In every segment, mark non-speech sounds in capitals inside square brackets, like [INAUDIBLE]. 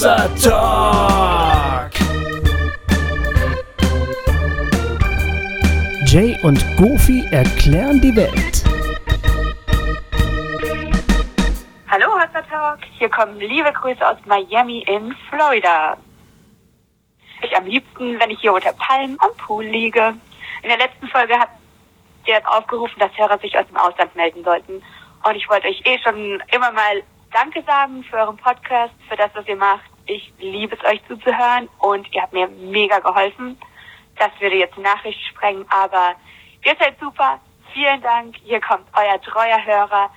Außer Talk. Jay und Goofy erklären die Welt. Hallo Hossa Talk, hier kommen liebe Grüße aus Miami in Florida. Ich am liebsten, wenn ich hier unter Palmen am Pool liege. In der letzten Folge habt ihr aufgerufen, dass Hörer sich aus dem Ausland melden sollten. Und ich wollte euch eh schon immer mal Danke sagen für euren Podcast, für das, was ihr macht. Ich liebe es, euch zuzuhören und ihr habt mir mega geholfen. Das würde jetzt die Nachricht sprengen, aber ihr seid super. Vielen Dank. Hier kommt euer treuer Hörer.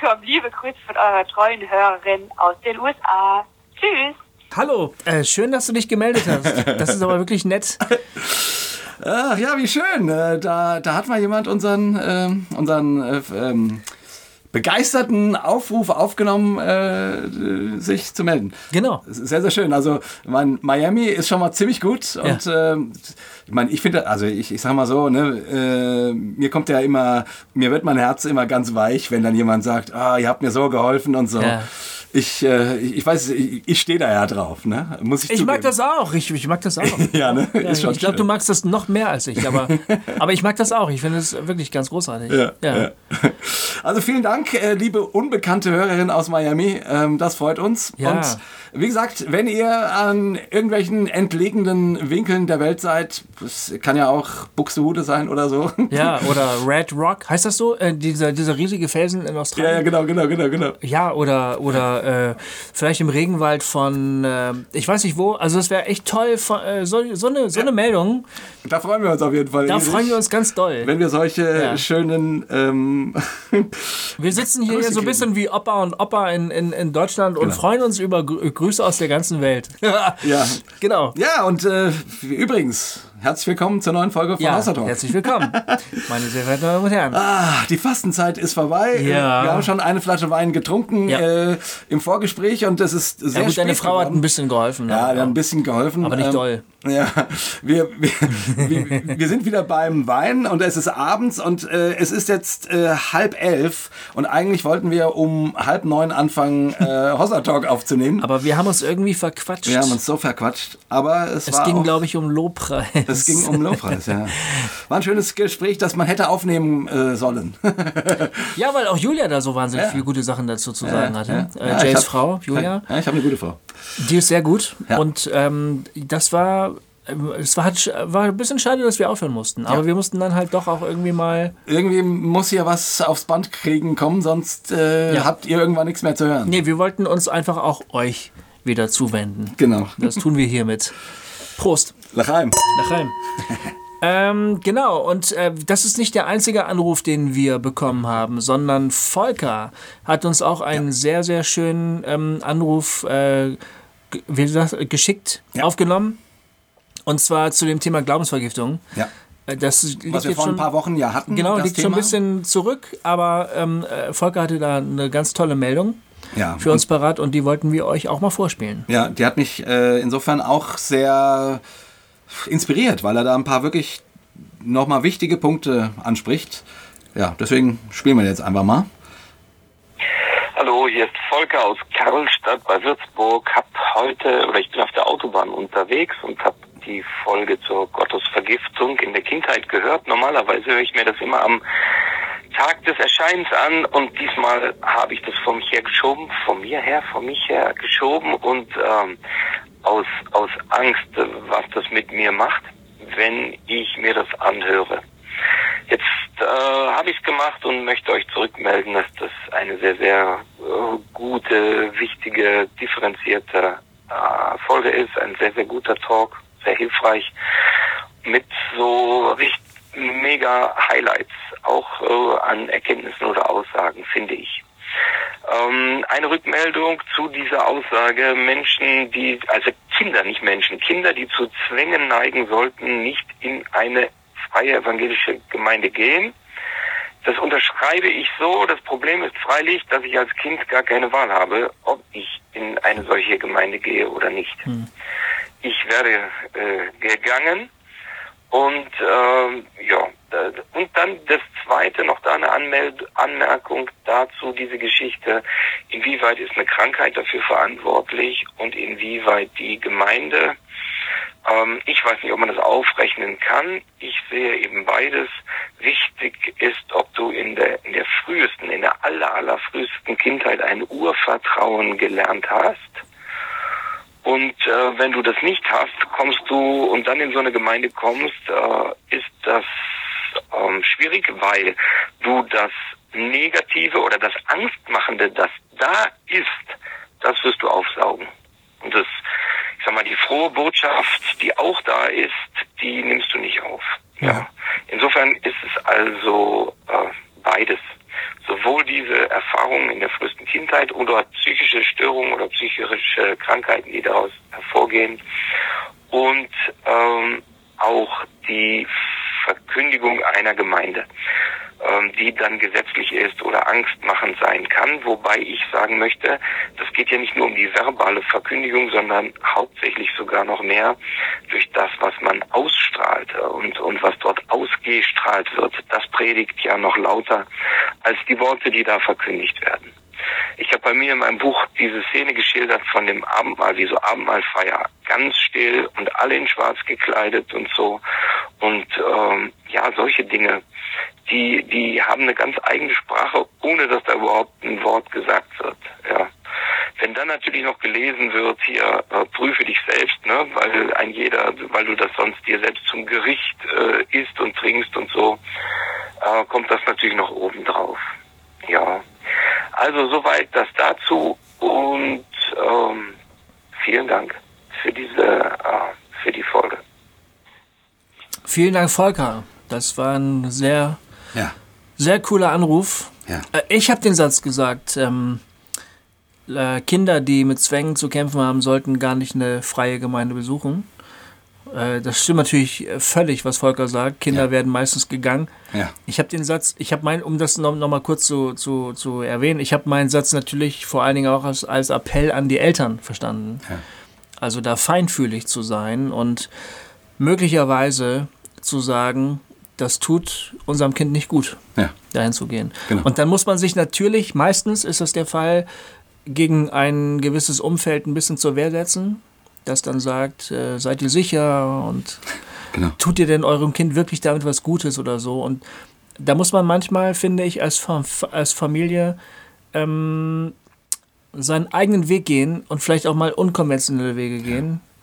Kommt liebe Grüße von eurer treuen Hörerin aus den USA. Tschüss. Hallo, äh, schön, dass du dich gemeldet hast. Das ist aber wirklich nett. Ach ja, wie schön. Äh, Da, da hat mal jemand unseren, ähm, unseren äh, ähm, begeisterten Aufruf aufgenommen, äh, sich zu melden. Genau. Sehr, sehr schön. Also mein Miami ist schon mal ziemlich gut. Und ähm, ich meine, ich finde, also ich, ich sag mal so, ne, äh, mir kommt ja immer, mir wird mein Herz immer ganz weich, wenn dann jemand sagt, ah, ihr habt mir so geholfen und so. Ja. Ich, äh, ich, weiß, ich, ich stehe da ja drauf, ne? Muss ich Ich mag das auch. Ich, ich mag das auch. [LAUGHS] Ja, ne? Ja, Ist schon ich glaube, du magst das noch mehr als ich, aber, [LAUGHS] aber ich mag das auch. Ich finde es wirklich ganz großartig. Ja, ja. Also vielen Dank, äh, liebe unbekannte Hörerin aus Miami. Ähm, das freut uns. Ja. Und wie gesagt, wenn ihr an irgendwelchen entlegenen Winkeln der Welt seid, das kann ja auch Buxtehude sein oder so. Ja, [LAUGHS] oder Red Rock, heißt das so? Äh, dieser, dieser riesige Felsen in Ja, ja, Australien? genau, genau, genau, genau. Ja, oder, oder äh, vielleicht im Regenwald von, äh, ich weiß nicht wo. Also es wäre echt toll, von, äh, so, so, eine, so eine Meldung. Da freuen wir uns auf jeden Fall. Da riesig, freuen wir uns ganz doll. Wenn wir solche Ja. schönen ähm, [LAUGHS] Wir sitzen hier, Grüße so ein bisschen wie Opa und Opa in, in, in Deutschland und Genau. freuen uns über Grü- Grüße aus der ganzen Welt. Ja. [LAUGHS] Genau. Ja, und äh, übrigens, herzlich willkommen zur neuen Folge von Ja, Wassertalk. herzlich willkommen, meine sehr verehrten Damen und Herren. Ah, die Fastenzeit ist vorbei. Ja. Wir haben schon eine Flasche Wein getrunken Ja. äh, im Vorgespräch und es ist sehr Ja gut, deine spät Frau hat geworden. ein bisschen geholfen. Ja, ne? wir haben ein bisschen geholfen. Aber nicht doll. Ja, wir, wir, wir, wir sind wieder beim Wein und es ist abends und äh, es ist jetzt äh, halb elf und eigentlich wollten wir um halb neun anfangen, äh, Hossa Talk aufzunehmen. Aber wir haben uns irgendwie verquatscht. wir haben uns so verquatscht, aber es, es war ging, auch, glaube ich, um Lobpreis. es ging um Lobpreis, ja. War ein schönes Gespräch, das man hätte aufnehmen äh, sollen. Ja, weil auch Julia da so wahnsinnig Ja. viele gute Sachen dazu zu sagen hatte. Ja, Äh, Jays hab- Frau, Julia, Ja, ich habe eine gute Frau. Die ist sehr gut. Ja. Und ähm, das war. Es war, halt- war ein bisschen schade, dass wir aufhören mussten. Aber wir mussten dann halt doch auch irgendwie mal. Irgendwie muss hier was aufs Band kriegen kommen, sonst äh, Ja. habt ihr irgendwann nichts mehr zu hören. Nee, wir wollten uns einfach auch euch wieder zuwenden. Genau. Das tun wir hiermit. Prost. Lachheim. Nach rein. [LAUGHS] ähm, genau, und äh, das ist nicht der einzige Anruf, den wir bekommen haben, sondern Volker hat uns auch einen sehr, sehr schönen ähm, Anruf äh, wie gesagt, geschickt Ja. aufgenommen. Und zwar zu dem Thema Glaubensvergiftung. Ja. Äh, Das liegt Was wir vor schon, ein paar Wochen ja hatten. Genau, das liegt Thema. schon ein bisschen zurück, aber ähm, äh, Volker hatte da eine ganz tolle Meldung ja. für uns parat und die wollten wir euch auch mal vorspielen. Ja, die hat mich äh, insofern auch sehr inspiriert, weil er da ein paar wirklich nochmal wichtige Punkte anspricht. Ja, deswegen spielen wir jetzt einfach mal. Hallo, hier ist Volker aus Karlstadt bei Würzburg. Hab heute oder ich bin auf der Autobahn unterwegs und habe die Folge zur Gottesvergiftung in der Kindheit gehört. Normalerweise höre ich mir das immer am Tag des Erscheinens an und diesmal habe ich das von mich her geschoben, von mir her, von mich her geschoben und ähm, aus aus Angst, was das mit mir macht, wenn ich mir das anhöre. Jetzt äh, habe ich es gemacht und möchte euch zurückmelden, dass das eine sehr, sehr äh, gute, wichtige, differenzierte äh, Folge ist. Ein sehr, sehr guter Talk, sehr hilfreich, mit so richtig mega Highlights, auch äh, an Erkenntnissen oder Aussagen, finde ich. Ähm, eine Rückmeldung zu dieser Aussage, Menschen, die, also Kinder, nicht Menschen, Kinder, die zu Zwängen neigen sollten, nicht in eine freie evangelische Gemeinde gehen. Das unterschreibe ich so. Das Problem ist freilich, dass ich als Kind gar keine Wahl habe, ob ich in eine solche Gemeinde gehe oder nicht. Ich werde äh, gegangen und ähm, ja, und dann das zweite, noch da eine Anmeld Anmerkung dazu, diese Geschichte, inwieweit ist eine Krankheit dafür verantwortlich und inwieweit die Gemeinde ähm, ich weiß nicht, ob man das aufrechnen kann. Ich sehe eben beides. Wichtig ist, ob du in der, in der frühesten, in der aller, aller frühesten Kindheit ein Urvertrauen gelernt hast. Und äh, wenn du das nicht hast, kommst du und dann in so eine Gemeinde kommst, äh, ist das ähm, schwierig, weil du das Negative oder das Angstmachende, das da ist, das wirst du aufsaugen. Und das ich sag mal, die frohe Botschaft, die auch da ist, die nimmst du nicht auf. Ja. Insofern ist es also äh, beides. Sowohl diese Erfahrungen in der frühesten Kindheit oder psychische Störungen oder psychische Krankheiten, die daraus hervorgehen und ähm, auch die Verkündigung einer Gemeinde ähm, die dann gesetzlich ist oder angstmachend sein kann. Wobei ich sagen möchte, das geht ja nicht nur um die verbale Verkündigung, sondern hauptsächlich sogar noch mehr durch das, was man ausstrahlt und, und was dort ausgestrahlt wird. Das predigt ja noch lauter als die Worte, die da verkündigt werden. Ich habe bei mir in meinem Buch diese Szene geschildert von dem Abendmahl, wie so Abendmahlfeier, ganz still und alle in Schwarz gekleidet und so. Und ähm, ja, solche Dinge, die, die haben eine ganz eigene Sprache, ohne dass da überhaupt ein Wort gesagt wird. Ja. Wenn dann natürlich noch gelesen wird, hier äh, prüfe dich selbst, ne, weil ein jeder, weil du das sonst dir selbst zum Gericht äh, isst und trinkst und so, äh, kommt das natürlich noch oben drauf. Ja. Also soweit das dazu und ähm, vielen Dank für diese äh, für die Folge. Vielen Dank, Volker. Das war ein sehr ja. Sehr cooler Anruf. Ja. Äh, ich habe den Satz gesagt, ähm, äh, Kinder, die mit Zwängen zu kämpfen haben, sollten gar nicht eine freie Gemeinde besuchen. Äh, das stimmt natürlich völlig, was Volker sagt. Kinder ja. werden meistens gegangen. Ja. Ich habe den Satz, ich habe mein, um das noch, noch mal kurz zu, zu, zu erwähnen, ich habe meinen Satz natürlich vor allen Dingen auch als, als Appell an die Eltern verstanden. Ja. Also da feinfühlig zu sein und möglicherweise zu sagen, das tut unserem Kind nicht gut, ja. dahin zu gehen. Genau. Und dann muss man sich natürlich, meistens ist das der Fall, gegen ein gewisses Umfeld ein bisschen zur Wehr setzen, das dann sagt, äh, seid ihr sicher und [LAUGHS] genau. tut ihr denn eurem Kind wirklich damit was Gutes oder so. Und da muss man manchmal, finde ich, als, als Familie ähm, seinen eigenen Weg gehen und vielleicht auch mal unkonventionelle Wege gehen. Ja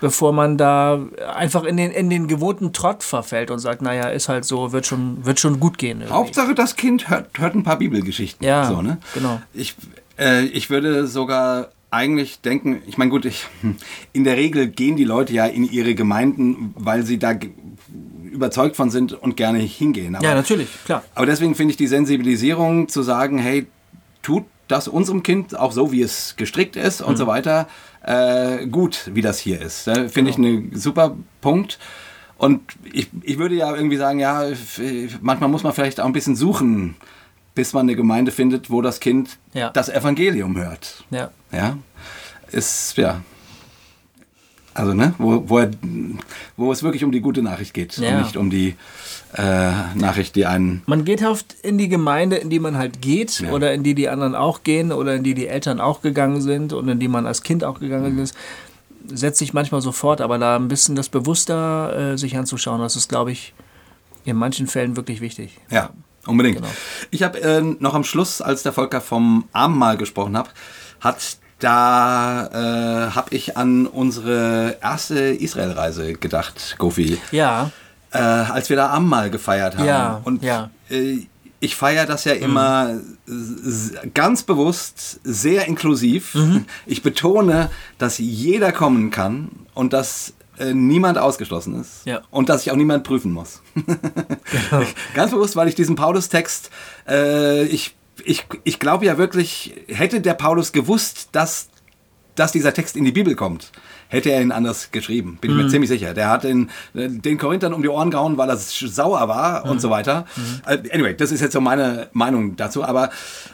bevor man da einfach in den, in den gewohnten Trott verfällt und sagt, naja, ist halt so, wird schon, wird schon gut gehen. Irgendwie. Hauptsache, das Kind hört, hört ein paar Bibelgeschichten. Ja, so, ne? genau. Ich, äh, ich würde sogar eigentlich denken, ich meine, gut, ich, [LAUGHS] in der Regel gehen die Leute ja in ihre Gemeinden, weil sie da überzeugt von sind und gerne hingehen. Aber, ja, natürlich, klar. Aber deswegen finde ich die Sensibilisierung zu sagen, hey, tut das unserem Kind auch so, wie es gestrickt ist und mhm. so weiter, äh, gut, wie das hier ist. Finde genau. ich einen super Punkt. Und ich, ich würde ja irgendwie sagen, ja, manchmal muss man vielleicht auch ein bisschen suchen, bis man eine Gemeinde findet, wo das Kind ja. das Evangelium hört. Ja. Ja. Ist, ja. Also, ne, wo, wo, er, wo es wirklich um die gute Nachricht geht ja. und nicht um die äh, Nachricht, die einen. Man geht oft in die Gemeinde, in die man halt geht, ja. oder in die die anderen auch gehen, oder in die die Eltern auch gegangen sind und in die man als Kind auch gegangen mhm. ist. Setzt sich manchmal sofort, aber da ein bisschen das bewusster äh, sich anzuschauen, das ist, glaube ich, in manchen Fällen wirklich wichtig. Ja, unbedingt. Genau. Ich habe äh, noch am Schluss, als der Volker vom Abendmahl gesprochen hat, hat da äh, habe ich an unsere erste Israelreise gedacht, Gofi. Ja äh, als wir da Ammal gefeiert haben. Ja, und ja. Äh, ich feiere das ja immer mhm. ganz bewusst sehr inklusiv. Mhm. Ich betone, dass jeder kommen kann und dass äh, niemand ausgeschlossen ist ja. und dass ich auch niemand prüfen muss. [LAUGHS] genau. Ganz bewusst, weil ich diesen Paulus-Text, äh, ich, ich, ich glaube ja wirklich, hätte der Paulus gewusst, dass, dass dieser Text in die Bibel kommt, hätte er ihn anders geschrieben. Bin mhm. ich mir mhm. ziemlich sicher. Der hat den, den Korinthern um die Ohren gehauen, weil er sauer war mhm. und so weiter. Mhm. Äh, anyway, das ist jetzt so meine Meinung dazu. Aber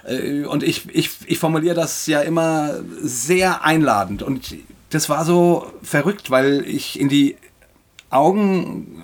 äh, und ich, ich, ich formuliere das ja immer sehr einladend. Und das war so verrückt, weil ich in die Augen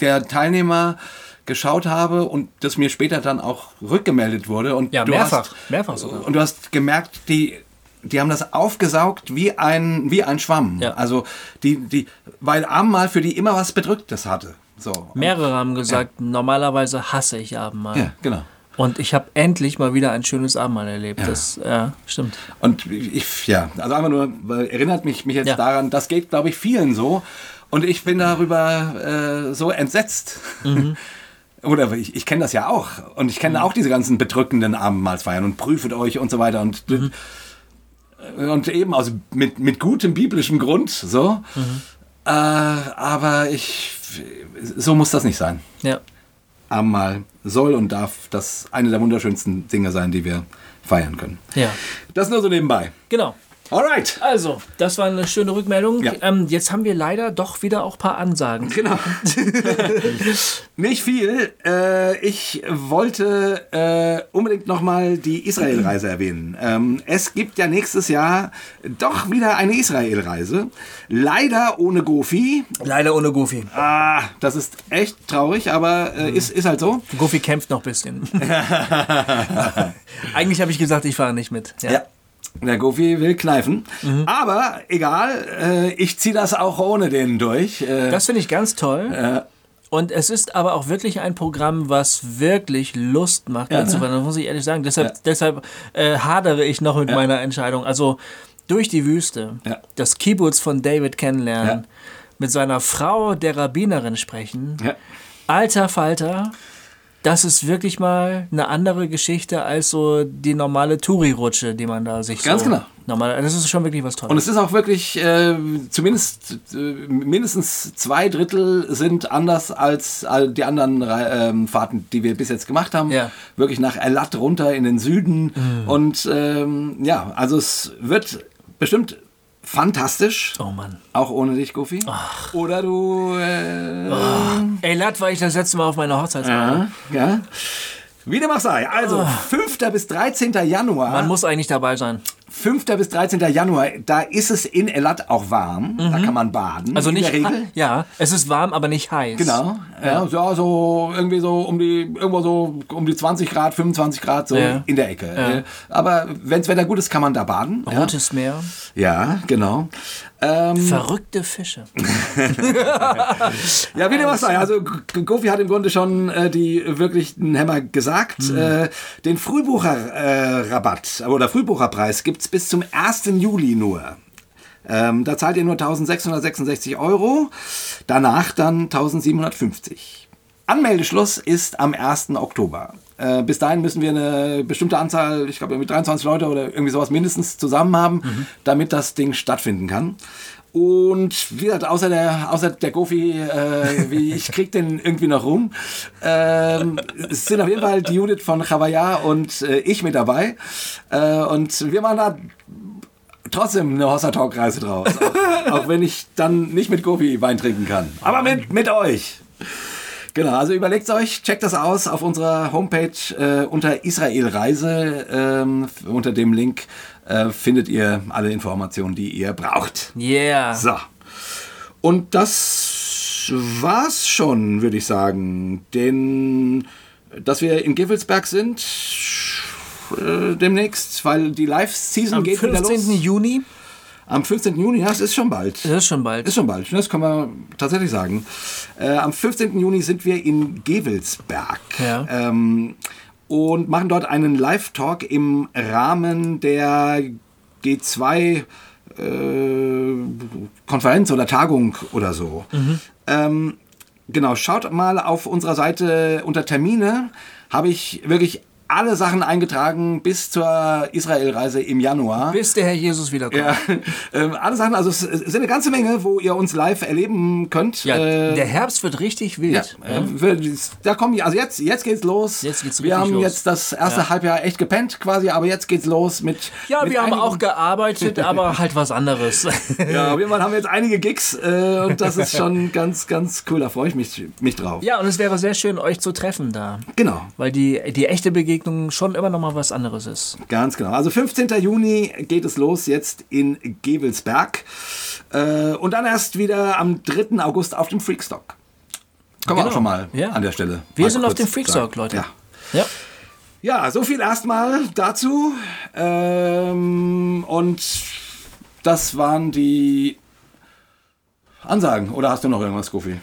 der Teilnehmer geschaut habe und das mir später dann auch rückgemeldet wurde. Und Ja, du mehrfach. Hast, Mehrfach sogar. Und du hast gemerkt, die, die haben das aufgesaugt wie ein, wie ein Schwamm. Ja. Also die, die, weil Abendmahl für die immer was Bedrücktes hatte. So. Mehrere haben gesagt, normalerweise hasse ich Abendmahl. Ja, genau. Und ich habe endlich mal wieder ein schönes Abendmahl erlebt. Das ja, stimmt. Und ich, ja, also einfach nur, erinnert mich, mich jetzt Ja. daran, das geht, glaube ich, vielen so. Und ich bin darüber äh, so entsetzt. Mhm. [LAUGHS] Oder ich, ich kenne das ja auch. Und ich kenne auch diese ganzen bedrückenden Abendmahlsfeiern und prüfet euch und so weiter. Und, Mhm. und eben aus, mit, mit gutem biblischem Grund, so. Mhm. Äh, aber ich, so muss das nicht sein. Ja. Abendmahl soll und darf das eine der wunderschönsten Dinge sein, die wir feiern können. Ja. Das nur so nebenbei. Genau. Alright. Also, das war eine schöne Rückmeldung. Ja. Ähm, jetzt haben wir leider doch wieder auch ein paar Ansagen. Genau. [LAUGHS] Nicht viel. Äh, ich wollte äh, unbedingt nochmal die Israel-Reise erwähnen. Ähm, es gibt ja nächstes Jahr doch wieder eine Israel-Reise. Leider ohne Gofi. Leider ohne Goofy. Ah, das ist echt traurig, aber äh, ist, ist halt so. Goofy kämpft noch ein bisschen. [LAUGHS] [LAUGHS] Eigentlich habe ich gesagt, ich fahre nicht mit. Ja. Ja. Der Gofi will kneifen. Aber egal, äh, ich ziehe das auch ohne den durch. Äh, Das finde ich ganz toll. Und es ist aber auch wirklich ein Programm, was wirklich Lust macht, Ja, mitzufahren. ne? Das muss ich ehrlich sagen. Deshalb, Ja. deshalb äh, hadere ich noch mit meiner Entscheidung. Also durch die Wüste, Ja. das Kibbutz von David kennenlernen, Ja. mit seiner Frau, der Rabbinerin, sprechen. Ja. Alter Falter, das ist wirklich mal eine andere Geschichte als so die normale Touri-Rutsche, die man da sich Ganz so... genau. Normal, das ist schon wirklich was Tolles. Und es ist auch wirklich, äh, zumindest äh, mindestens zwei Drittel sind anders als all die anderen ähm, Fahrten, die wir bis jetzt gemacht haben. Ja. Wirklich nach Elat runter in den Süden. Und ähm, ja, also es wird bestimmt fantastisch. oh Mann. Auch ohne dich, Goofy. Oder du... Äh, Ey, Lat war ich das letzte Mal auf meiner Hochzeitsfeier. ja, ja. Wie dem auch sei. Also, 5. bis 13. Januar. Man muss eigentlich dabei sein. 5. bis 13. Januar, da ist es in Elat auch warm. Da kann man baden. Also in nicht, der Regel. ja, es ist warm, aber nicht heiß. Genau. Ja, ja, so irgendwie so um die irgendwo so um die 20 Grad, 25 Grad so Ja. in der Ecke. Äh, Aber wenns Wetter gut ist, kann man da baden. Ja, Rotes Meer, ja genau. Ähm, verrückte Fische. [LAUGHS] [LAUGHS] ja, wie dem auch sei. Also Gofi hat im Grunde schon äh, die wirklichen Hämmer gesagt. Hm. Äh, den Frühbucherrabatt äh, oder Frühbucherpreis gibt's bis zum 1. Juli nur. Ähm, da zahlt ihr nur 1666 Euro, danach dann 1750. Anmeldeschluss ist am 1. Oktober. Äh, bis dahin müssen wir eine bestimmte Anzahl, ich glaube irgendwie 23 Leute oder irgendwie sowas mindestens zusammen haben, damit das Ding stattfinden kann. Und wie gesagt, außer der, außer der Gofi, äh, wie ich krieg den irgendwie noch rum. Ähm, es sind auf jeden Fall die Judith von Chavaya und äh, ich mit dabei. Äh, und wir machen da trotzdem eine Hossa Talk Reise draus. Auch, auch wenn ich dann nicht mit Gofi Wein trinken kann. Aber mit, mit euch. Genau, also überlegt euch, checkt das aus auf unserer Homepage äh, unter Israel Reise. Ähm, unter dem Link äh, findet ihr alle Informationen, die ihr braucht. Yeah. So. Und das war's schon, würde ich sagen. Den, dass wir in Givelsberg sind äh, demnächst, weil die Live-Season Am geht wieder 15. los. Juni, Am 15. Juni, ja, das ist schon bald. das ist schon bald. Ist schon bald, das kann man tatsächlich sagen. Äh, am 15. Juni sind wir in Gevelsberg Ja. ähm, und machen dort einen Live-Talk im Rahmen der G2 äh, Konferenz oder Tagung oder so. Ähm, genau, schaut mal auf unserer Seite unter Termine. Habe ich wirklich alle Sachen eingetragen bis zur Israel-Reise im Januar. Bis der Herr Jesus wiederkommt. Ja, [LAUGHS] ähm, alle Sachen, also es sind eine ganze Menge, wo ihr uns live erleben könnt. Ja, Äh, der Herbst wird richtig ja, wild. äh, wir- da kommen also jetzt, jetzt geht's los. Jetzt geht's wir haben los. jetzt das erste Halbjahr echt gepennt quasi, aber jetzt geht's los mit. Ja, mit wir haben auch gearbeitet, [LAUGHS] aber halt was anderes. Ja, auf jeden Fall haben wir jetzt einige Gigs äh, und das ist schon ganz, ganz cool. Da freue ich mich, mich drauf. ja, und es wäre sehr schön, euch zu treffen da. Genau. Weil die, die echte Begegnung schon immer noch mal was anderes ist. Ganz genau. Also 15. Juni geht es los jetzt in Gevelsberg. Äh, und dann erst wieder am 3. August auf dem Freakstock. Kommen wir auch schon mal Ja. an der Stelle. Wir sind auf dem Freakstock. Leute. Ja. Ja. Ja, so viel erstmal dazu. Ähm, und das waren die Ansagen. Oder hast du noch irgendwas, Goofy?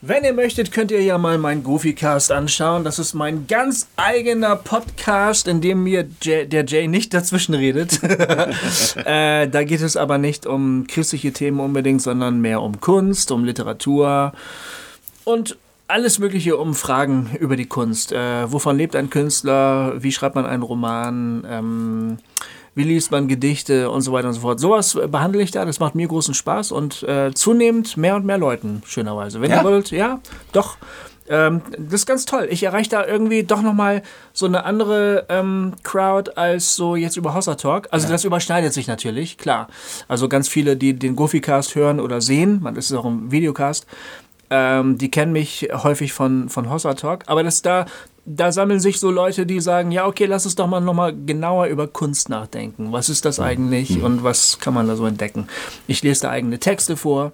Wenn ihr möchtet, könnt ihr ja mal meinen Goofy-Cast anschauen. Das ist mein ganz eigener Podcast, in dem mir Jay, der Jay nicht dazwischen redet. [LAUGHS] äh, da geht es aber nicht um christliche Themen unbedingt, sondern mehr um Kunst, um Literatur und alles Mögliche um Fragen über die Kunst. Äh, wovon lebt ein Künstler? Wie schreibt man einen Roman? Ähm, wie liest man Gedichte und so weiter und so fort. Sowas behandle ich da, das macht mir großen Spaß und äh, zunehmend mehr und mehr Leuten, schönerweise. Wenn Ja? ihr wollt, ja, doch. Ähm, das ist ganz toll. Ich erreiche da irgendwie doch nochmal so eine andere ähm, Crowd als so jetzt über Hossa Talk. Also das überschneidet sich natürlich, klar. Also ganz viele, die den Goofy-Cast hören oder sehen, man ist auch im Videocast, ähm, die kennen mich häufig von, von Hossa Talk. Aber das da, da sammeln sich so Leute, die sagen, ja, okay, lass uns doch mal nochmal genauer über Kunst nachdenken. Was ist das eigentlich und was kann man da so entdecken? Ich lese da eigene Texte vor.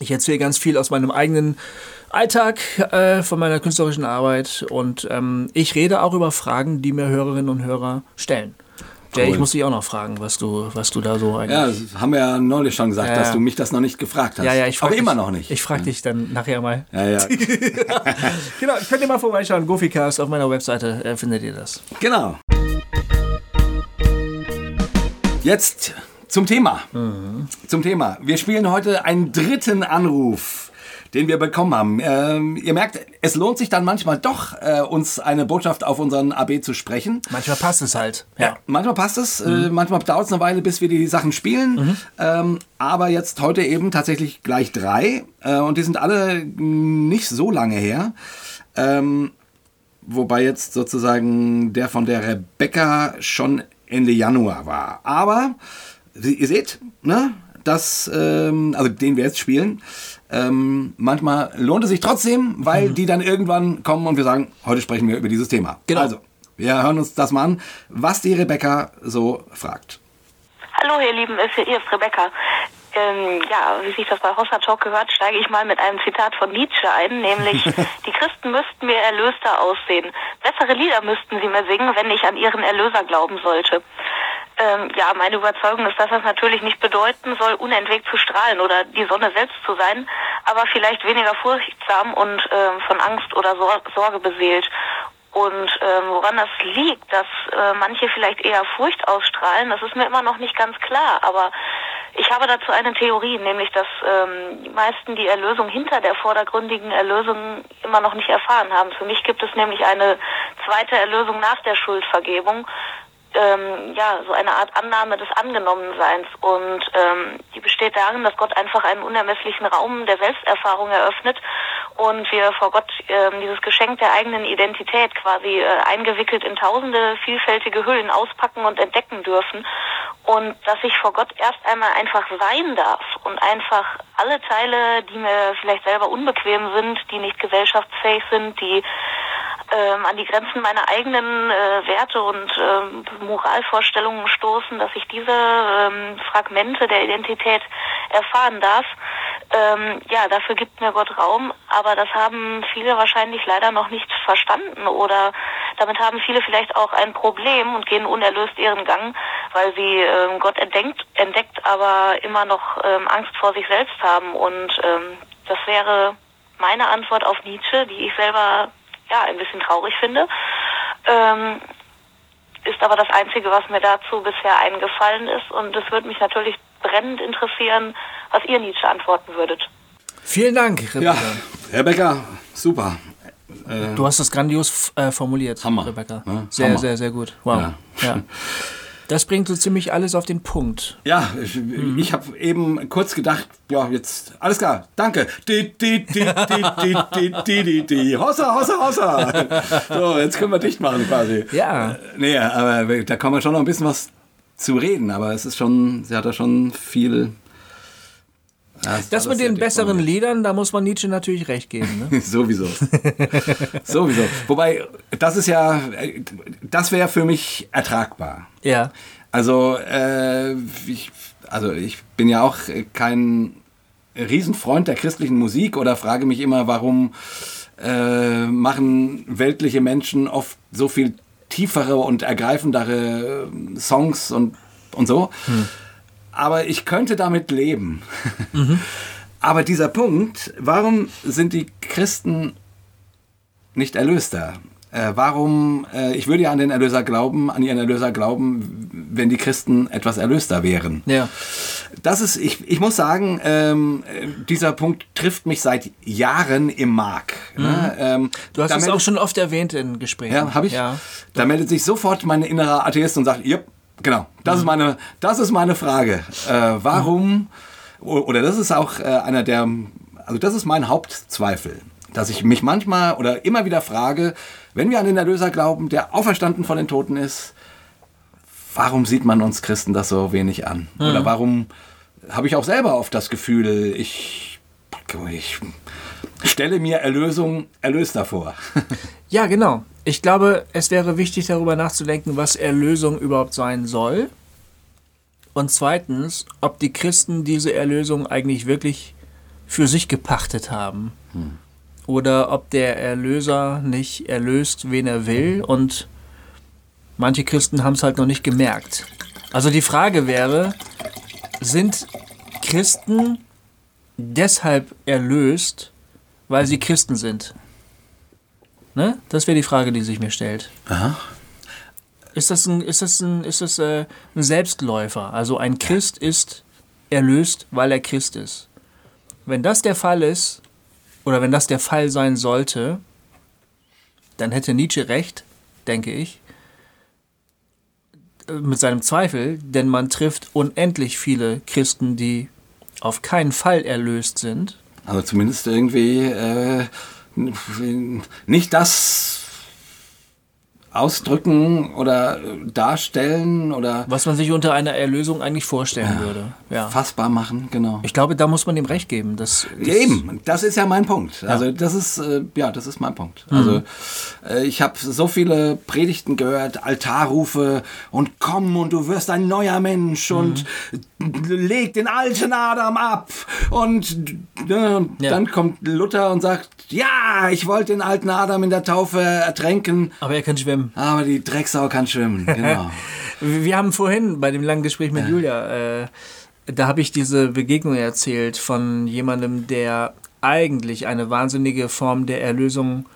Ich erzähle ganz viel aus meinem eigenen Alltag, äh, von meiner künstlerischen Arbeit und ähm, ich rede auch über Fragen, die mir Hörerinnen und Hörer stellen. Jay, Cool. ich muss dich auch noch fragen, was du, was du da so eigentlich. Ja, das haben wir ja neulich schon gesagt, Ja, dass du mich das noch nicht gefragt hast. ja, ja, ich frag Aber dich, immer noch nicht. Ich frage dich dann nachher mal. Ja, ja. [LAUGHS] [LAUGHS] Genau, könnt ihr mal vorbeischauen. Goofycast auf meiner Webseite äh, findet ihr das. Genau. Jetzt zum Thema. Zum Thema. Wir spielen heute einen dritten Anruf, den wir bekommen haben. Ähm, ihr merkt, es lohnt sich dann manchmal doch, äh, uns eine Botschaft auf unseren AB zu sprechen. Manchmal passt es halt. Ja. Manchmal passt es, äh, manchmal dauert es eine Weile, bis wir die Sachen spielen. Ähm, aber jetzt heute eben tatsächlich gleich drei. Äh, und die sind alle nicht so lange her. Ähm, wobei jetzt sozusagen der von der Rebecca schon Ende Januar war. Aber ihr seht, ne, das, ähm, also den wir jetzt spielen, ähm, manchmal lohnt es sich trotzdem, weil die dann irgendwann kommen und wir sagen, heute sprechen wir über dieses Thema. Genau. Also, wir hören uns das mal an, was die Rebecca so fragt. Hallo ihr Lieben, es- hier ist Rebecca. Ähm, ja, wie sich das bei Hossa Talk gehört, steige ich mal mit einem Zitat von Nietzsche ein, nämlich [LAUGHS] die Christen müssten mir erlöster aussehen. Bessere Lieder müssten sie mir singen, wenn ich an ihren Erlöser glauben sollte. Ähm, ja, meine Überzeugung ist, dass das natürlich nicht bedeuten soll, unentwegt zu strahlen oder die Sonne selbst zu sein, aber vielleicht weniger furchtsam und ähm, von Angst oder Sor Sorge beseelt. Und ähm, woran das liegt, dass äh, manche vielleicht eher Furcht ausstrahlen, das ist mir immer noch nicht ganz klar. Aber ich habe dazu eine Theorie, nämlich dass ähm, die meisten die Erlösung hinter der vordergründigen Erlösung immer noch nicht erfahren haben. Für mich gibt es nämlich eine zweite Erlösung nach der Schuldvergebung. Ähm, ja, so eine Art Annahme des Angenommenseins. Und ähm, die besteht darin, dass Gott einfach einen unermesslichen Raum der Selbsterfahrung eröffnet und wir vor Gott ähm, dieses Geschenk der eigenen Identität quasi äh, eingewickelt in tausende vielfältige Hüllen auspacken und entdecken dürfen. Und dass ich vor Gott erst einmal einfach sein darf und einfach alle Teile, die mir vielleicht selber unbequem sind, die nicht gesellschaftsfähig sind, die ähm, an die Grenzen meiner eigenen äh, Werte und ähm, Moralvorstellungen stoßen, dass ich diese ähm, Fragmente der Identität erfahren darf. Ähm, ja, dafür gibt mir Gott Raum, aber das haben viele wahrscheinlich leider noch nicht verstanden oder damit haben viele vielleicht auch ein Problem und gehen unerlöst ihren Gang, weil sie ähm, Gott entdeckt, entdeckt, aber immer noch ähm, Angst vor sich selbst haben und ähm, das wäre meine Antwort auf Nietzsche, die ich selber ja ein bisschen traurig finde. Ähm, ist aber das Einzige, was mir dazu bisher eingefallen ist. Und es würde mich natürlich brennend interessieren, was ihr Nietzsche antworten würdet. Vielen Dank, Rebecca. Ja, Rebecca, super. Du hast das grandios äh, formuliert, Hammer. Rebecca. Ja, sehr, Hammer. sehr, sehr gut. Wow. Ja. Ja. [LAUGHS] Das bringt so ziemlich alles auf den Punkt. Ja, ich, mhm. ich habe eben kurz gedacht, ja, jetzt, alles klar, danke. Di, di, di, di, di, di, di, di. Hossa, hossa, hossa. So, jetzt können wir dicht machen quasi. Ja. Äh, nee, aber da kann man schon noch ein bisschen was zu reden, aber es ist schon, sie hat da schon viel das alles mit den besseren dicht Liedern, da muss man Nietzsche natürlich recht geben. Ne? [LAUGHS] Sowieso. [LAUGHS] Sowieso. Wobei, das ist ja, das wäre für mich ertragbar. ja. Also, äh, ich, also ich bin ja auch kein Riesenfreund der christlichen Musik oder frage mich immer, warum äh, machen weltliche Menschen oft so viel tiefere und ergreifendere äh, Songs und, und so. Hm. Aber ich könnte damit leben. Mhm. [LAUGHS] Aber dieser Punkt, warum sind die Christen nicht erlöster? Äh, warum, äh, ich würde ja an den Erlöser glauben, an ihren Erlöser glauben, wenn die Christen etwas erlöster wären. Ja. Das ist, ich, ich muss sagen, ähm, dieser Punkt trifft mich seit Jahren im Mark. Ne? Mhm. Ne? Ähm, du hast es auch schon oft erwähnt in Gesprächen. Ja, habe ich. Ja. Da meldet sich sofort mein innerer Atheist und sagt, yep, genau, das, mhm. ist, meine, das ist meine Frage. Äh, warum, oder das ist auch äh, einer der, also das ist mein Hauptzweifel dass ich mich manchmal oder immer wieder frage, wenn wir an den Erlöser glauben, der auferstanden von den Toten ist, warum sieht man uns Christen das so wenig an? Mhm. Oder warum habe ich auch selber oft das Gefühl, ich, ich stelle mir Erlösung erlöst davor. [LAUGHS] ja, genau. Ich glaube, es wäre wichtig darüber nachzudenken, was Erlösung überhaupt sein soll. Und zweitens, ob die Christen diese Erlösung eigentlich wirklich für sich gepachtet haben. Hm oder ob der Erlöser nicht erlöst, wen er will und manche Christen haben es halt noch nicht gemerkt. Also die Frage wäre, sind Christen deshalb erlöst, weil sie Christen sind? Ne? Das wäre die Frage, die sich mir stellt. Aha. Ist das ein, ist das ein, ist das, äh, ein Selbstläufer? Also ein Christ ist erlöst, weil er Christ ist. Wenn das der Fall ist, oder wenn das der Fall sein sollte, dann hätte Nietzsche recht, denke ich, mit seinem Zweifel, denn man trifft unendlich viele Christen, die auf keinen Fall erlöst sind. Also zumindest irgendwie äh, nicht das ausdrücken oder darstellen oder. Was man sich unter einer Erlösung eigentlich vorstellen ja, würde. Ja. Fassbar machen, genau. Ich glaube, da muss man ihm recht geben. Das, das Eben, das ist ja mein Punkt. Also das ist, äh, ja, das ist mein Punkt. Mhm. Also äh, ich habe so viele Predigten gehört, Altarrufe und komm und du wirst ein neuer Mensch mhm. und leg den alten Adam ab und, ne, und dann kommt Luther und sagt, ja, ich wollte den alten Adam in der Taufe ertränken. Aber er kann schwimmen. Aber die Drecksau kann schwimmen, genau. [LAUGHS] Wir haben vorhin bei dem langen Gespräch mit ja. Julia, äh, da habe ich diese Begegnung erzählt von jemandem, der eigentlich eine wahnsinnige Form der Erlösung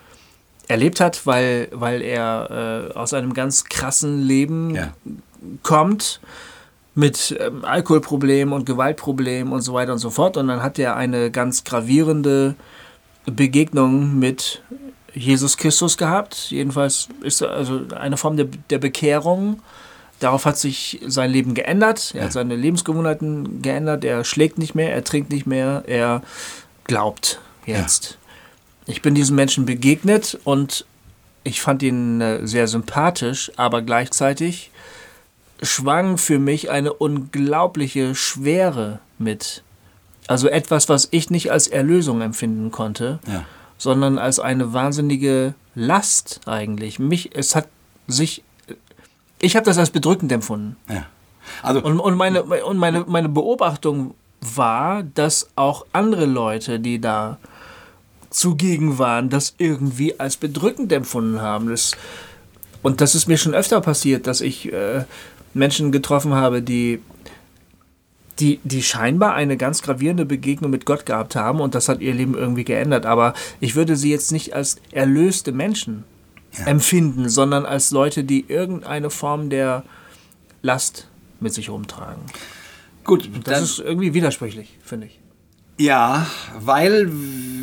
erlebt hat, weil, weil er äh, aus einem ganz krassen Leben ja. kommt mit ähm, Alkoholproblem und Gewaltproblem und so weiter und so fort. Und dann hat er eine ganz gravierende Begegnung mit Jesus Christus gehabt. Jedenfalls ist also eine Form der, der Bekehrung. Darauf hat sich sein Leben geändert. Er ja. hat seine Lebensgewohnheiten geändert. Er schlägt nicht mehr, er trinkt nicht mehr, er glaubt jetzt. Ja. Ich bin diesem Menschen begegnet und ich fand ihn äh, sehr sympathisch, aber gleichzeitig schwang für mich eine unglaubliche Schwere mit. Also etwas, was ich nicht als Erlösung empfinden konnte, ja. Sondern als eine wahnsinnige Last eigentlich. Mich, es hat sich, ich habe das als bedrückend empfunden. Ja. Also, und, und, meine, und meine, meine Beobachtung war, dass auch andere Leute, die da zugegen waren, das irgendwie als bedrückend empfunden haben. Das, und das ist mir schon öfter passiert, dass ich äh, Menschen getroffen habe, die die, die scheinbar eine ganz gravierende Begegnung mit Gott gehabt haben und das hat ihr Leben irgendwie geändert. Aber ich würde sie jetzt nicht als erlöste Menschen ja. empfinden, sondern als Leute, die irgendeine Form der Last mit sich rumtragen. Gut, das ist irgendwie widersprüchlich, finde ich. Ja, weil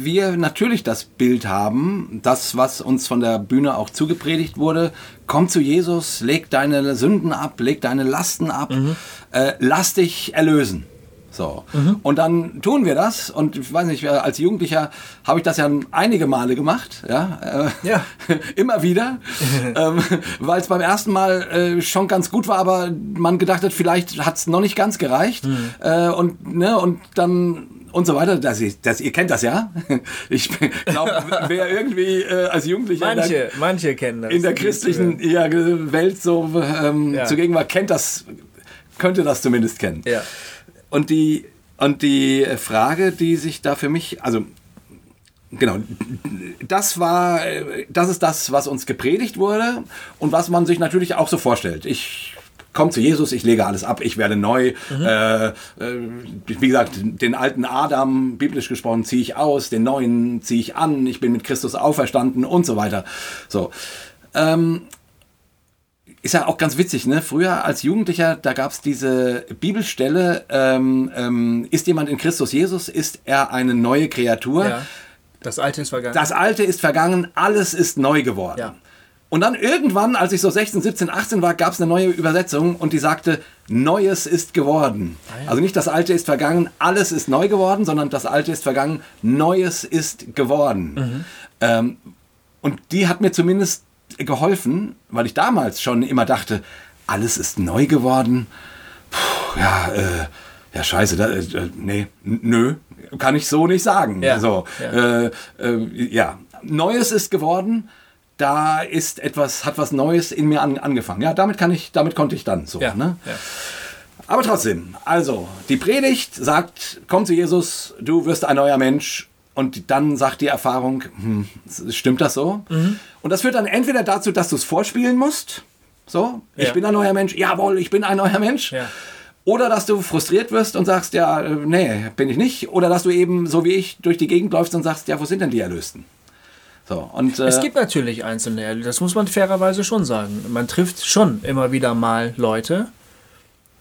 wir natürlich das Bild haben, das, was uns von der Bühne auch zugepredigt wurde, komm zu Jesus, leg deine Sünden ab, leg deine Lasten ab, mhm. äh, lass dich erlösen. So. Mhm. Und dann tun wir das. Und ich weiß nicht, als Jugendlicher habe ich das ja einige Male gemacht. Ja. Äh, ja. [LAUGHS] immer wieder. [LAUGHS] ähm, Weil es beim ersten Mal äh, schon ganz gut war, aber man gedacht hat, vielleicht hat es noch nicht ganz gereicht. Mhm. Äh, und, ne, und dann und so weiter. Das, das, ihr kennt das ja. [LAUGHS] Ich glaube, wer irgendwie äh, als Jugendlicher manche, in der, manche kennen das. in der christlichen ja, Welt so ähm, ja. zugegen war, kennt das, könnte das zumindest kennen. Ja. Und die Und die Frage, die sich da für mich, also genau, das war, das ist das, was uns gepredigt wurde und was man sich natürlich auch so vorstellt. Ich komme zu Jesus, ich lege alles ab, ich werde neu. Mhm. Äh, äh, wie gesagt, den alten Adam, biblisch gesprochen, ziehe ich aus, den neuen ziehe ich an, ich bin mit Christus auferstanden und so weiter. So. Ähm, ist ja auch ganz witzig, ne? Früher als Jugendlicher, da gab es diese Bibelstelle, ähm, ähm, ist jemand in Christus Jesus, ist er eine neue Kreatur. Ja. Das Alte ist vergangen. Das Alte ist vergangen, alles ist neu geworden. Ja. Und dann irgendwann, als ich so 16, 17, 18 war, gab es eine neue Übersetzung und die sagte, Neues ist geworden. Ah, ja. Also nicht das Alte ist vergangen, alles ist neu geworden, sondern das Alte ist vergangen, Neues ist geworden. Mhm. Ähm, und die hat mir zumindest geholfen, weil ich damals schon immer dachte, alles ist neu geworden. Puh, ja, äh, ja, scheiße, da, äh, nee, nö, kann ich so nicht sagen. Ja, so, ja. Äh, äh, ja. Neues ist geworden, da ist etwas, hat was Neues in mir an, angefangen. Ja, damit kann ich, damit konnte ich dann so. Ja, ne? ja. Aber trotzdem, also, die Predigt sagt, komm zu Jesus, du wirst ein neuer Mensch und dann sagt die Erfahrung, hm, stimmt das so? Mhm. Und das führt dann entweder dazu, dass du es vorspielen musst. So, ja. ich bin ein neuer Mensch. Jawohl, ich bin ein neuer Mensch. Ja. Oder dass du frustriert wirst und sagst, ja, äh, nee, bin ich nicht. Oder dass du eben, so wie ich, durch die Gegend läufst und sagst, ja, wo sind denn die Erlösten? So, und, äh, es gibt natürlich einzelne, das muss man fairerweise schon sagen. Man trifft schon immer wieder mal Leute,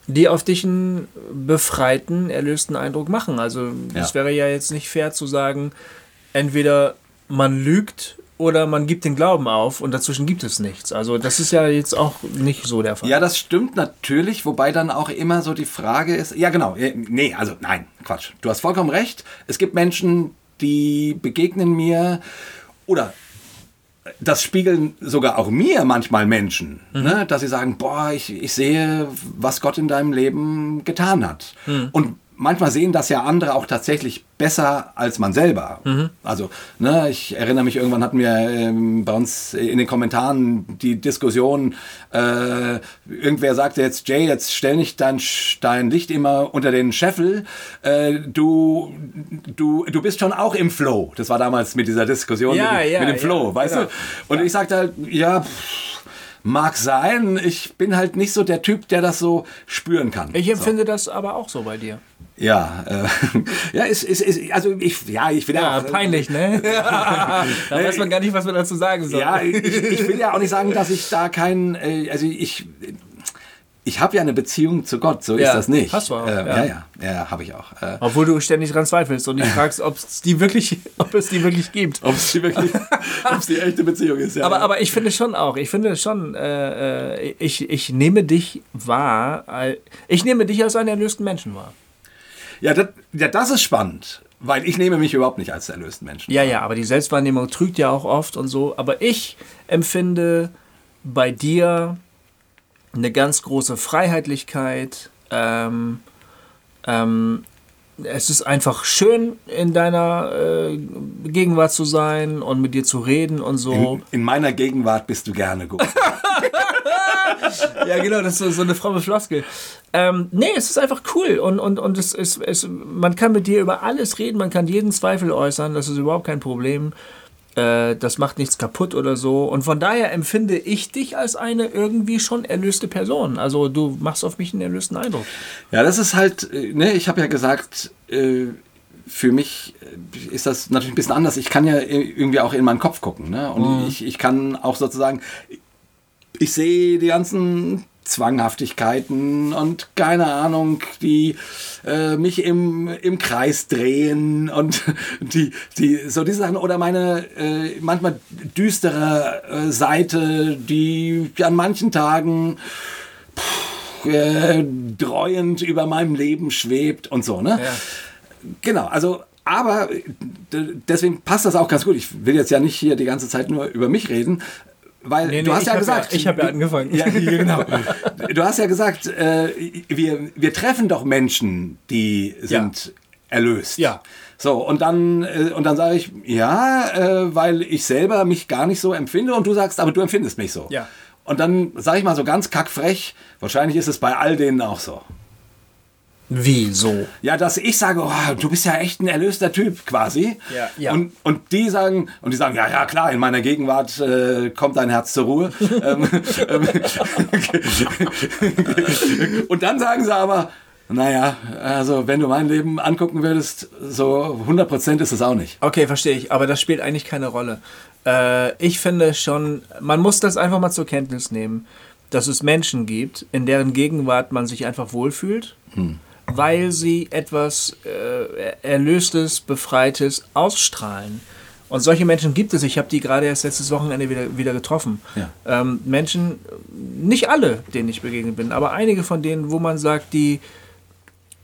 die auf dich einen befreiten, erlösten Eindruck machen. Also es ja. wäre ja jetzt nicht fair zu sagen, entweder man lügt oder man gibt den Glauben auf und dazwischen gibt es nichts. Also das ist ja jetzt auch nicht so der Fall. Ja, das stimmt natürlich, wobei dann auch immer so die Frage ist, ja genau, nee, also nein, Quatsch. Du hast vollkommen recht. Es gibt Menschen, die begegnen mir oder das spiegeln sogar auch mir manchmal Menschen, mhm. ne, dass sie sagen, boah, ich, ich sehe, was Gott in deinem Leben getan hat. Mhm. Und manchmal sehen das ja andere auch tatsächlich besser als man selber. Mhm. Also, ne, ich erinnere mich, irgendwann hatten wir ähm, bei uns in den Kommentaren die Diskussion, äh, irgendwer sagte jetzt, Jay, jetzt stell nicht dein, dein Licht immer unter den Scheffel, äh, du, du, du bist schon auch im Flow. Das war damals mit dieser Diskussion ja, mit, ja, mit, dem Flow, ja, weißt genau. du? Und ich sagte halt, ja, pff, Mag sein, ich bin halt nicht so der Typ, der das so spüren kann. Ich empfinde so. das aber auch so bei dir. Ja, äh, [LAUGHS] ja, ist, ist, ist, also ich, ja, ich will ja, ja auch, peinlich, ne? [LAUGHS] da weiß man gar nicht, was man dazu sagen soll. Ja, ich, ich will ja auch nicht sagen, dass ich da kein, äh, also ich, ich habe ja eine Beziehung zu Gott, so ja, ist das nicht. Hast du auch. Äh, ja, ja, ja, ja habe ich auch. Äh, Obwohl du ständig dran zweifelst und dich [LAUGHS] fragst, ob es die wirklich, ob es die wirklich gibt. Ob es die wirklich, [LAUGHS] ob es die echte Beziehung ist, ja. Aber, aber ich finde schon auch, ich finde schon, äh, äh ich, ich nehme dich wahr, ich nehme dich als einen erlösten Menschen wahr. Ja, das, ja, das ist spannend. Weil ich nehme mich überhaupt nicht als erlösten Menschen. Ja, ja, aber die Selbstwahrnehmung trügt ja auch oft und so. Aber ich empfinde bei dir eine ganz große Freiheitlichkeit. Ähm, ähm, es ist einfach schön, in deiner äh, Gegenwart zu sein und mit dir zu reden und so. In, in meiner Gegenwart bist du gerne gut. [LAUGHS] ja, genau, das ist so, so eine fromme Floskel. Ähm, nee, es ist einfach cool und, und, und es, es, es, man kann mit dir über alles reden, man kann jeden Zweifel äußern, das ist überhaupt kein Problem. Äh, das macht nichts kaputt oder so. Und von daher empfinde ich dich als eine irgendwie schon erlöste Person. Also du machst auf mich einen erlösten Eindruck. Ja, das ist halt, äh, ne, ich habe ja gesagt, äh, für mich ist das natürlich ein bisschen anders. Ich kann ja irgendwie auch in meinen Kopf gucken. Ne? Und mhm. ich, ich kann auch sozusagen, ich sehe die ganzen Zwanghaftigkeiten und keine Ahnung, die äh, mich im, im Kreis drehen und [LAUGHS] die, die so diese Sachen oder meine äh, manchmal düstere äh, Seite, die an manchen Tagen pff, äh, dreuend über meinem Leben schwebt und so, ne? Ja. Genau, also aber deswegen passt das auch ganz gut. Ich will jetzt ja nicht hier die ganze Zeit nur über mich reden, weil nee, nee, du hast ja gesagt. Ja, ich habe ja angefangen. Ja, genau. [LAUGHS] Du hast ja gesagt, äh, wir, wir treffen doch Menschen, die sind ja. erlöst. Ja. So, und dann, äh, und dann sage ich, ja, äh, weil ich selber mich gar nicht so empfinde und du sagst, aber du empfindest mich so. Ja. Und dann sage ich mal so ganz kackfrech, wahrscheinlich ist es bei all denen auch so. Wie so? Ja, dass ich sage, oh, du bist ja echt ein erlöster Typ quasi. Ja, ja. Und, und die sagen, und die sagen, ja, ja, klar, in meiner Gegenwart äh, kommt dein Herz zur Ruhe. [LAUGHS] Ähm, ähm, [LAUGHS] und dann sagen sie aber, naja, also wenn du mein Leben angucken würdest, so 100% ist es auch nicht. Okay, verstehe ich, aber das spielt eigentlich keine Rolle. Äh, ich finde schon, man muss das einfach mal zur Kenntnis nehmen, dass es Menschen gibt, in deren Gegenwart man sich einfach wohlfühlt. Hm weil sie etwas äh, Erlöstes, Befreites ausstrahlen. Und solche Menschen gibt es. Ich habe die gerade erst letztes Wochenende wieder, wieder getroffen. Ja. Ähm, Menschen, nicht alle, denen ich begegnet bin, aber einige von denen, wo man sagt, die,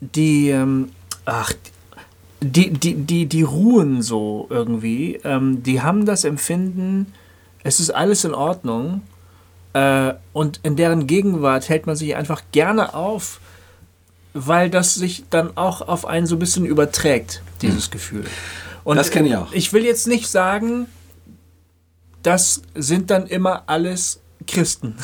die, ähm, ach, die, die, die, die ruhen so irgendwie. Ähm, die haben das Empfinden, es ist alles in Ordnung. Äh, und in deren Gegenwart hält man sich einfach gerne auf weil das sich dann auch auf einen so ein bisschen überträgt, dieses hm. Gefühl. Und das kenne ich auch. Ich will jetzt nicht sagen, das sind dann immer alles Christen.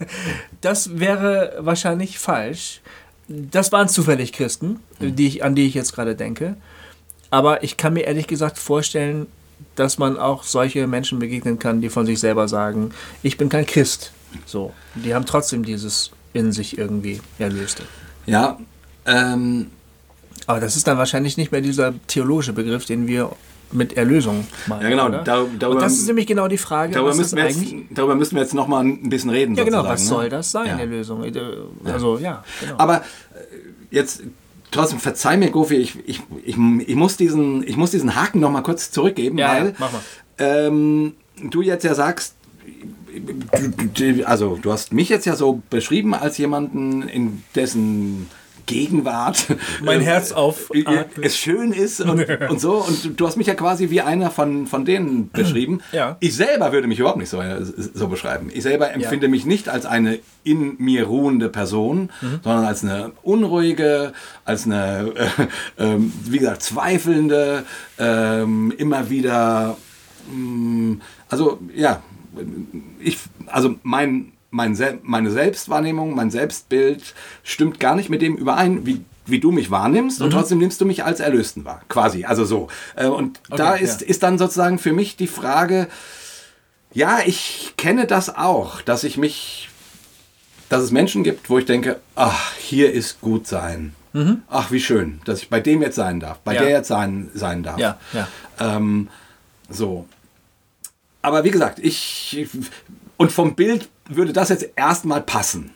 [LAUGHS] das wäre wahrscheinlich falsch. Das waren zufällig Christen, hm. die ich, an die ich jetzt gerade denke. Aber ich kann mir ehrlich gesagt vorstellen, dass man auch solche Menschen begegnen kann, die von sich selber sagen, ich bin kein Christ. So, die haben trotzdem dieses in sich irgendwie erlöste. Ja, ähm, aber das ist dann wahrscheinlich nicht mehr dieser theologische Begriff, den wir mit Erlösung meinen. Ja, genau. Da, darüber, Und das ist nämlich genau die Frage. Darüber, müssen wir, jetzt, darüber müssen wir jetzt noch mal ein bisschen reden. Ja, genau. Was ne? soll das sein, ja. Erlösung? Äh, also, ja. Genau. Aber äh, jetzt trotzdem, verzeih mir, Gofi, ich, ich, ich, ich, muss, diesen, ich muss diesen Haken noch mal kurz zurückgeben, ja, weil ja. Ähm, du jetzt ja sagst, also du hast mich jetzt ja so beschrieben als jemanden, in dessen Gegenwart. Mein ähm, Herz auf. Es schön ist und, [LAUGHS] und, so. Und du hast mich ja quasi wie einer von, von denen [CLEARS THROAT] beschrieben. Ja. Ich selber würde mich überhaupt nicht so, so beschreiben. Ich selber empfinde ja. mich nicht als eine in mir ruhende Person, mhm. sondern als eine unruhige, als eine, äh, äh, wie gesagt, zweifelnde, äh, immer wieder, mm, also ja, ich, also mein mein Sel meine Selbstwahrnehmung, mein Selbstbild stimmt gar nicht mit dem überein, wie wie du mich wahrnimmst mhm. und trotzdem nimmst du mich als Erlösten wahr, quasi, also so. Äh, und okay, da ist, ja. ist dann sozusagen für mich die Frage, ja, ich kenne das auch, dass ich mich, dass es Menschen gibt, wo ich denke, ach, hier ist gut sein. Mhm. Ach, wie schön, dass ich bei dem jetzt sein darf, bei ja. der jetzt sein, sein darf. Ja, ja. Ähm, so. Aber wie gesagt, ich, und vom Bild würde das jetzt erstmal passen.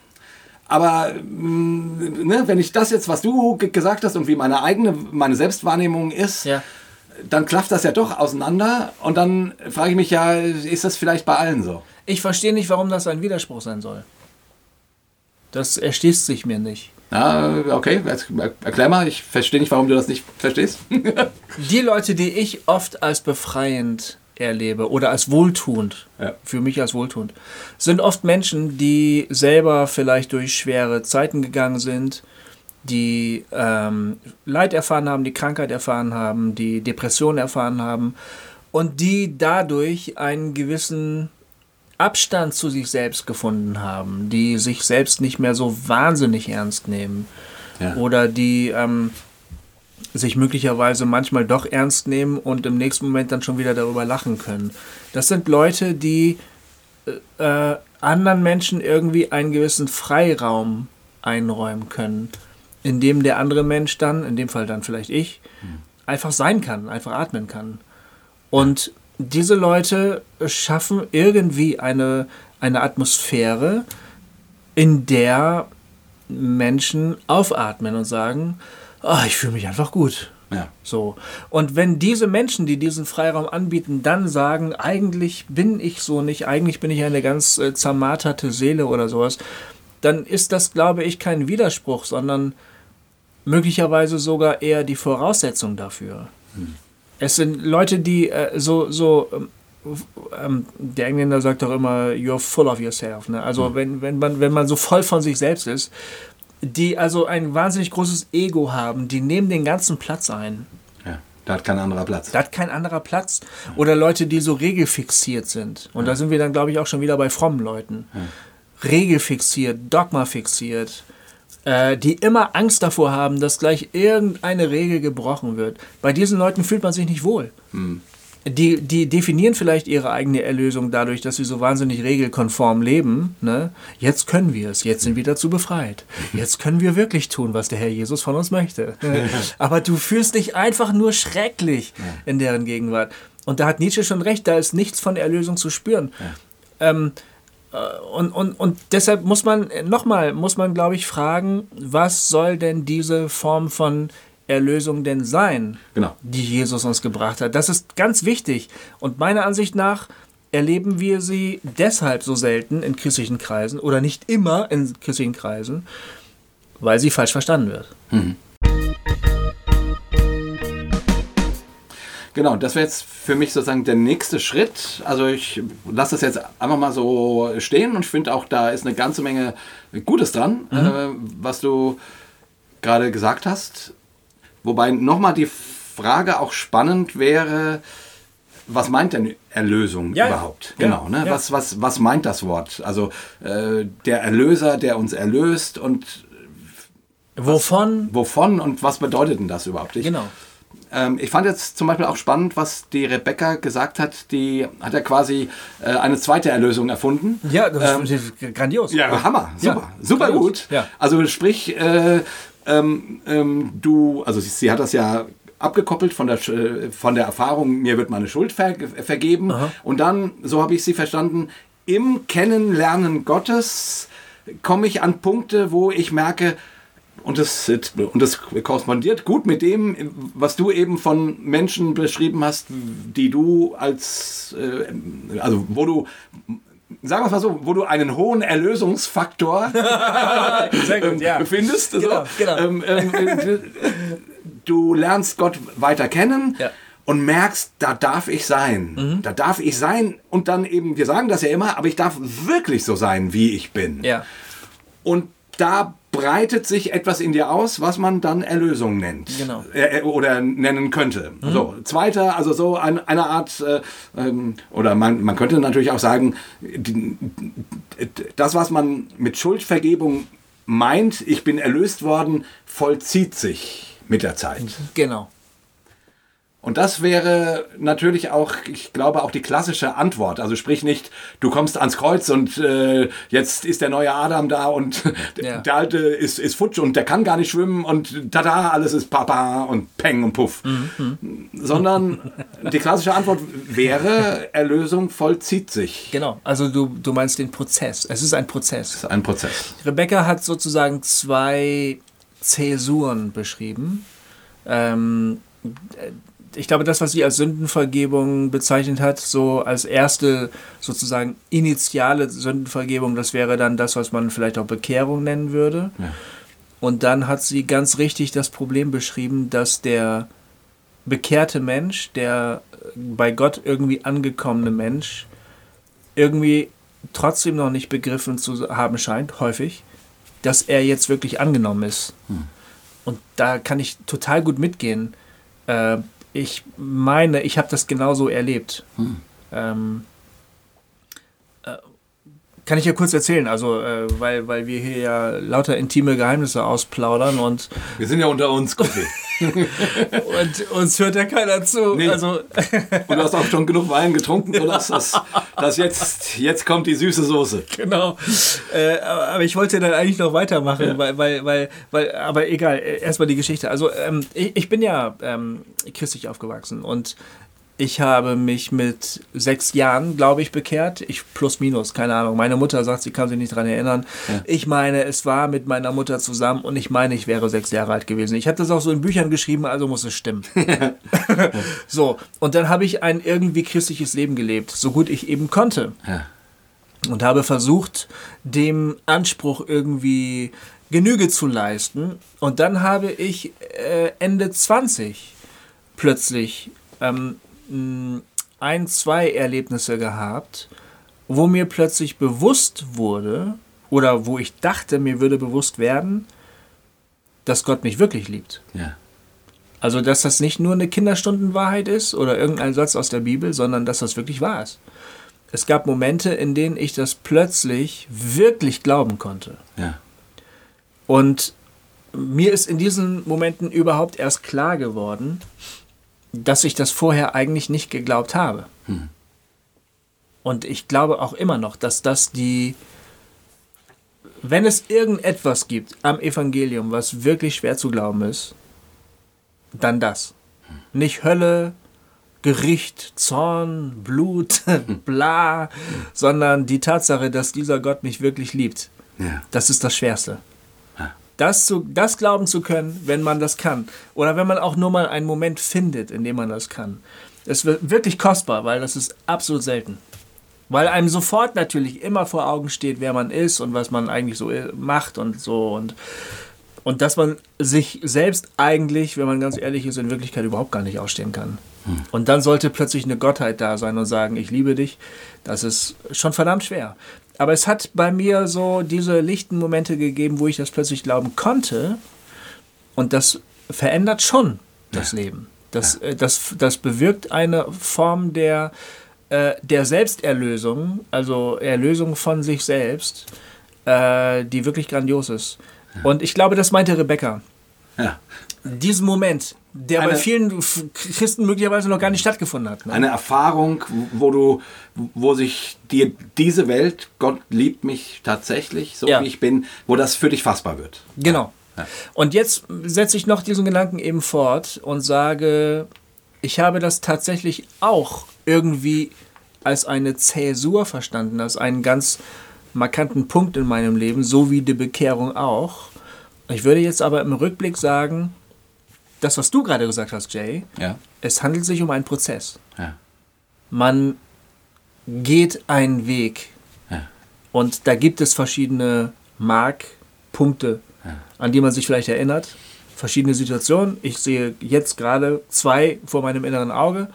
Aber mm, ne, wenn ich das jetzt, was du gesagt hast und wie meine eigene, meine Selbstwahrnehmung ist, ja. dann klafft das ja doch auseinander. Und dann frage ich mich ja, ist das vielleicht bei allen so? Ich verstehe nicht, warum das ein Widerspruch sein soll. Das erschließt sich mir nicht. Ja, okay, erklär mal, ich verstehe nicht, warum du das nicht verstehst. [LAUGHS] die Leute, die ich oft als befreiend erlebe oder als wohltuend, ja. für mich als wohltuend, sind oft Menschen, die selber vielleicht durch schwere Zeiten gegangen sind, die ähm, Leid erfahren haben, die Krankheit erfahren haben, die Depression erfahren haben und die dadurch einen gewissen Abstand zu sich selbst gefunden haben, die sich selbst nicht mehr so wahnsinnig ernst nehmen ja. oder die ähm, sich möglicherweise manchmal doch ernst nehmen und im nächsten Moment dann schon wieder darüber lachen können. Das sind Leute, die äh, äh, anderen Menschen irgendwie einen gewissen Freiraum einräumen können, in dem der andere Mensch dann, in dem Fall dann vielleicht ich, einfach sein kann, einfach atmen kann. Und diese Leute schaffen irgendwie eine, eine Atmosphäre, in der Menschen aufatmen und sagen, oh, ich fühle mich einfach gut. Ja. So. Und wenn diese Menschen, die diesen Freiraum anbieten, dann sagen, eigentlich bin ich so nicht, eigentlich bin ich eine ganz äh, zermarterte Seele oder sowas, dann ist das, glaube ich, kein Widerspruch, sondern möglicherweise sogar eher die Voraussetzung dafür. Hm. Es sind Leute, die äh, so, so ähm, ähm, der Engländer sagt doch immer, you're full of yourself. Ne? Also hm. wenn, wenn, man, wenn man so voll von sich selbst ist, die also ein wahnsinnig großes Ego haben, die nehmen den ganzen Platz ein. Ja, da hat kein anderer Platz. Da hat kein anderer Platz. Oder Leute, die so regelfixiert sind. Und ja. da sind wir dann, glaube ich, auch schon wieder bei frommen Leuten. Ja. Regelfixiert, dogmafixiert, äh, die immer Angst davor haben, dass gleich irgendeine Regel gebrochen wird. Bei diesen Leuten fühlt man sich nicht wohl. Hm. Die, die definieren vielleicht ihre eigene Erlösung dadurch, dass sie so wahnsinnig regelkonform leben. Ne? Jetzt können wir es, jetzt sind wir dazu befreit. Jetzt können wir wirklich tun, was der Herr Jesus von uns möchte. [LAUGHS] Aber du fühlst dich einfach nur schrecklich in deren Gegenwart. Und da hat Nietzsche schon recht, da ist nichts von Erlösung zu spüren. Ähm, äh, und, und, und deshalb muss man nochmal, muss man, glaube ich, fragen, was soll denn diese Form von Erlösung denn sein, genau. die Jesus uns gebracht hat? Das ist ganz wichtig. Und meiner Ansicht nach erleben wir sie deshalb so selten in christlichen Kreisen oder nicht immer in christlichen Kreisen, weil sie falsch verstanden wird. Mhm. Genau, das wäre jetzt für mich sozusagen der nächste Schritt. Also ich lasse das jetzt einfach mal so stehen und ich finde auch, da ist eine ganze Menge Gutes dran, mhm. äh, was du gerade gesagt hast. Wobei nochmal die Frage auch spannend wäre, was meint denn Erlösung ja, überhaupt? Ja, genau, ne? Ja. Was, was, was meint das Wort? Also äh, der Erlöser, der uns erlöst und wovon? Was, wovon und was bedeutet denn das überhaupt? Ich, genau. Ähm, ich fand jetzt zum Beispiel auch spannend, was die Rebecca gesagt hat. Die hat ja quasi äh, eine zweite Erlösung erfunden. Ja, das ähm, ist grandios. Ja, Hammer, super, ja, super grandios. gut. Ja. Also sprich, äh, ähm, ähm, du, also sie, sie, hat das ja abgekoppelt von der, von der Erfahrung, mir wird meine Schuld ver, vergeben. Aha. Und dann, so habe ich sie verstanden, im Kennenlernen Gottes komme ich an Punkte, wo ich merke, und das, und das korrespondiert gut mit dem, was du eben von Menschen beschrieben hast, die du als, äh, also wo du sagen wir es mal so, wo du einen hohen Erlösungsfaktor [LAUGHS] gut, ja. findest. Genau, so. genau. Ähm, ähm, du lernst Gott weiter kennen. Ja. Und merkst, da darf ich sein. Mhm. Da darf ich sein. Und dann eben, wir sagen das ja immer, aber ich darf wirklich so sein, wie ich bin. Ja. Und da breitet sich etwas in dir aus, was man dann Erlösung nennt. Genau. Äh, oder nennen könnte. Mhm. So, zweiter, also so ein, eine Art, äh, ähm, oder man, man könnte natürlich auch sagen, die, das, was man mit Schuldvergebung meint, ich bin erlöst worden, vollzieht sich mit der Zeit. Genau. Und das wäre natürlich auch, ich glaube, auch die klassische Antwort. Also sprich nicht, du kommst ans Kreuz und äh, jetzt ist der neue Adam da und [LAUGHS] ja. der alte ist, ist futsch und der kann gar nicht schwimmen und tada, alles ist Papa und Peng und Puff. Mhm. Sondern die klassische Antwort wäre, Erlösung vollzieht sich. Genau, also du, du meinst den Prozess. Es ist ein Prozess. Es ist ein Prozess. Rebecca hat sozusagen zwei Zäsuren beschrieben. Ähm, ich glaube, das, was sie als Sündenvergebung bezeichnet hat, so als erste sozusagen initiale Sündenvergebung, das wäre dann das, was man vielleicht auch Bekehrung nennen würde. Ja. Und dann hat sie ganz richtig das Problem beschrieben, dass der bekehrte Mensch, der bei Gott irgendwie angekommene Mensch, irgendwie trotzdem noch nicht begriffen zu haben scheint, häufig, dass er jetzt wirklich angenommen ist. Hm. Und da kann ich total gut mitgehen. Äh, ich meine, ich habe das genauso erlebt. Hm. Ähm, äh, kann ich ja kurz erzählen, also äh, weil, weil wir hier ja lauter intime Geheimnisse ausplaudern und wir sind ja unter uns, Kofi. Und uns hört ja keiner zu. Nee. Also und du hast auch schon genug Wein getrunken, sodass das, das jetzt, jetzt kommt die süße Soße. Genau. Äh, aber ich wollte dann eigentlich noch weitermachen, ja. weil, weil, weil, weil, aber egal, erstmal die Geschichte. Also ähm, ich, ich, bin ja ähm, christlich aufgewachsen und ich habe mich mit sechs Jahren, glaube ich, bekehrt. Ich plus minus, keine Ahnung. Meine Mutter sagt, sie kann sich nicht daran erinnern. Ja. Ich meine, es war mit meiner Mutter zusammen und ich meine, ich wäre sechs Jahre alt gewesen. Ich habe das auch so in Büchern geschrieben, also muss es stimmen. [LAUGHS] [LAUGHS] so, und dann habe ich ein irgendwie christliches Leben gelebt, so gut ich eben konnte. Ja. Und habe versucht, dem Anspruch irgendwie Genüge zu leisten. Und dann habe ich äh, Ende 20 plötzlich ähm, ein, zwei Erlebnisse gehabt, wo mir plötzlich bewusst wurde, oder wo ich dachte, mir würde bewusst werden, dass Gott mich wirklich liebt. Ja. Also, dass das nicht nur eine Kinderstundenwahrheit ist oder irgendein Satz aus der Bibel, sondern dass das wirklich wahr ist. Es gab Momente, in denen ich das plötzlich wirklich glauben konnte. Ja. Und mir ist in diesen Momenten überhaupt erst klar geworden, dass ich das vorher eigentlich nicht geglaubt habe. Hm. Und ich glaube auch immer noch, dass das die, wenn es irgendetwas gibt am Evangelium, was wirklich schwer zu glauben ist, dann das. Hm. Nicht Hölle, Gericht, Zorn, Blut, [LAUGHS] bla, sondern die Tatsache, dass dieser Gott mich wirklich liebt. Ja. Das ist das Schwerste das, zu, das glauben zu können, wenn man das kann. Oder wenn man auch nur mal einen Moment findet, in dem man das kann. Es wird wirklich kostbar, weil das ist absolut selten. Weil einem sofort natürlich immer vor Augen steht, wer man ist und was man eigentlich so äh, macht und so. Und, und dass man sich selbst eigentlich, wenn man ganz ehrlich ist, in Wirklichkeit überhaupt gar nicht ausstehen kann. Hm. Und dann sollte plötzlich eine Gottheit da sein und sagen, ich liebe dich. Das ist schon verdammt schwer. Aber es hat bei mir so diese lichten Momente gegeben, wo ich das plötzlich glauben konnte. Und das verändert schon das ja. Leben. Das, ja. Äh, das, das bewirkt eine Form der, äh, der Selbsterlösung, also Erlösung von sich selbst, äh, die wirklich grandios ist. Ja. Und ich glaube, das meinte Rebecca. Ja. Diesen Moment, der eine, bei vielen Christen möglicherweise noch gar nicht stattgefunden hat. Ne? Eine Erfahrung, wo du, wo sich dir diese Welt, Gott liebt mich tatsächlich, so ja. wie ich bin, wo das für dich fassbar wird. Genau. Ja. Und jetzt setze ich noch diesen Gedanken eben fort und sage, ich habe das tatsächlich auch irgendwie als eine Zäsur verstanden, als einen ganz markanten Punkt in meinem Leben, so wie die Bekehrung auch. Ich würde jetzt aber im Rückblick sagen, das, was du gerade gesagt hast, Jay, ja. es handelt sich um einen Prozess. Ja. Man geht einen Weg. Ja. Und da gibt es verschiedene Markpunkte, an die man sich vielleicht erinnert. Verschiedene Situationen. Ich sehe jetzt gerade zwei vor meinem inneren Auge,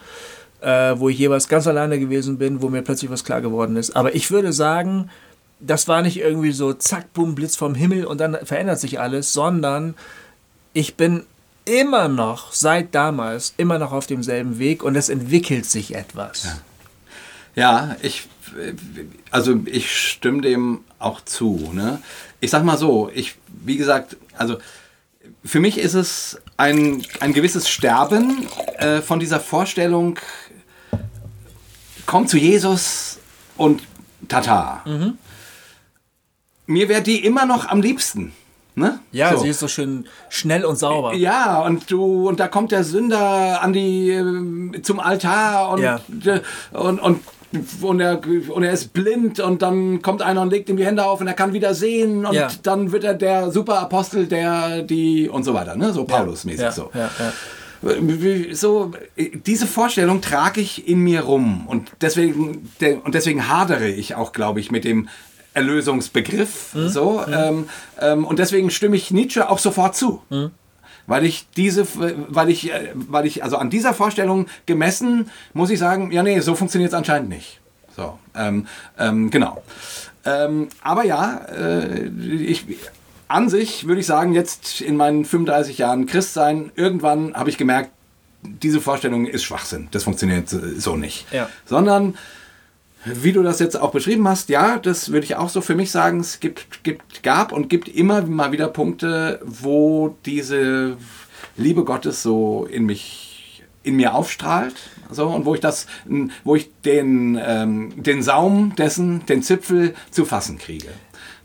äh, wo ich jeweils ganz alleine gewesen bin, wo mir plötzlich was klar geworden ist. Aber ich würde sagen, das war nicht irgendwie so zack, bumm, Blitz vom Himmel und dann verändert sich alles, sondern ich bin immer noch, seit damals, immer noch auf demselben Weg und es entwickelt sich etwas. Ja, ja ich, also ich stimme dem auch zu. Ne? Ich sag mal so, ich, wie gesagt, also für mich ist es ein, ein gewisses Sterben äh, von dieser Vorstellung, komm zu Jesus und tata. Mhm. Mir wäre die immer noch am liebsten. Ne? Ja, so. sie ist so schön schnell und sauber. Ja, und du und da kommt der Sünder an die äh, zum Altar und, ja. äh, und, und und er, und er ist blind und dann kommt einer und legt ihm die Hände auf und er kann wieder sehen und ja. dann wird er der Superapostel, der die und so weiter, ne? so Paulus-mäßig ja. so. So, diese Vorstellung trage ich in mir rum und deswegen, und deswegen hadere ich auch, glaube ich, mit dem Erlösungsbegriff. Mhm. So, mhm. Ähm, und deswegen stimme ich Nietzsche auch sofort zu. Mhm. Weil ich diese, weil ich, äh, weil ich, also an dieser Vorstellung gemessen, muss ich sagen, ja, nee, so funktioniert es anscheinend nicht. So, ähm, ähm genau. Ähm, aber ja, äh, ich, an sich würde ich sagen, jetzt in meinen 35 Jahren Christsein, irgendwann habe ich gemerkt, diese Vorstellung ist Schwachsinn. Das funktioniert so nicht. Ja. Sondern wie du das jetzt auch beschrieben hast, ja, das würde ich auch so für mich sagen, es gibt, gibt, gab und gibt immer mal wieder Punkte, wo diese Liebe Gottes so in mich, in mir aufstrahlt. So, und wo ich das, wo ich den, ähm, den Saum dessen, den Zipfel zu fassen kriege.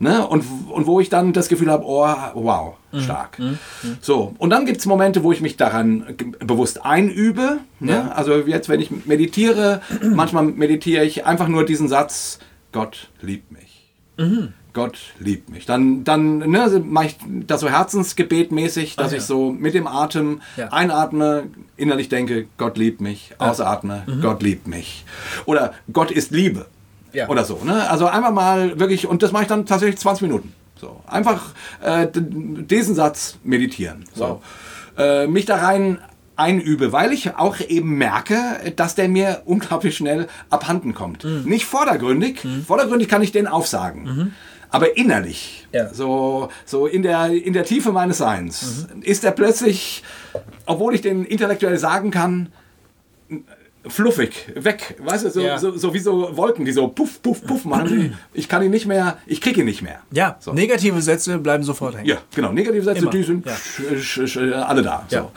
Ne? Und, und wo ich dann das Gefühl habe, oh, wow, mhm. stark. Mhm. So, und dann gibt es Momente, wo ich mich daran bewusst einübe. Ne? Ja. Also jetzt, wenn ich meditiere, [CLEARS THROAT] manchmal meditiere ich einfach nur diesen Satz, Gott liebt mich. Mhm. Gott liebt mich. Dann, dann ne, mache ich das so herzensgebetmäßig, dass ah, ja. ich so mit dem Atem ja. einatme, innerlich denke, Gott liebt mich, ausatme, mhm. Gott liebt mich. Oder Gott ist Liebe. Ja. Oder so. Ne? Also einfach mal wirklich, und das mache ich dann tatsächlich 20 Minuten. So. Einfach äh, diesen Satz meditieren. So. Wow. Äh, mich da rein einübe, weil ich auch eben merke, dass der mir [LAUGHS] unglaublich schnell abhanden kommt. Mhm. Nicht vordergründig, mhm. vordergründig kann ich den aufsagen. Mhm. Aber innerlich, ja. so, so in, der, in der Tiefe meines Seins, mhm. ist er plötzlich, obwohl ich den intellektuell sagen kann, fluffig, weg, weißt du, so, Ja. so, so wie so Wolken, die so puff, puff, puff machen. [CLEARS THROAT] Ich kann ihn nicht mehr, ich kriege ihn nicht mehr. Ja, So. negative Sätze bleiben sofort hängen. Ja, genau. Negative Sätze, Immer, die sind ja. alle da. So. Ja.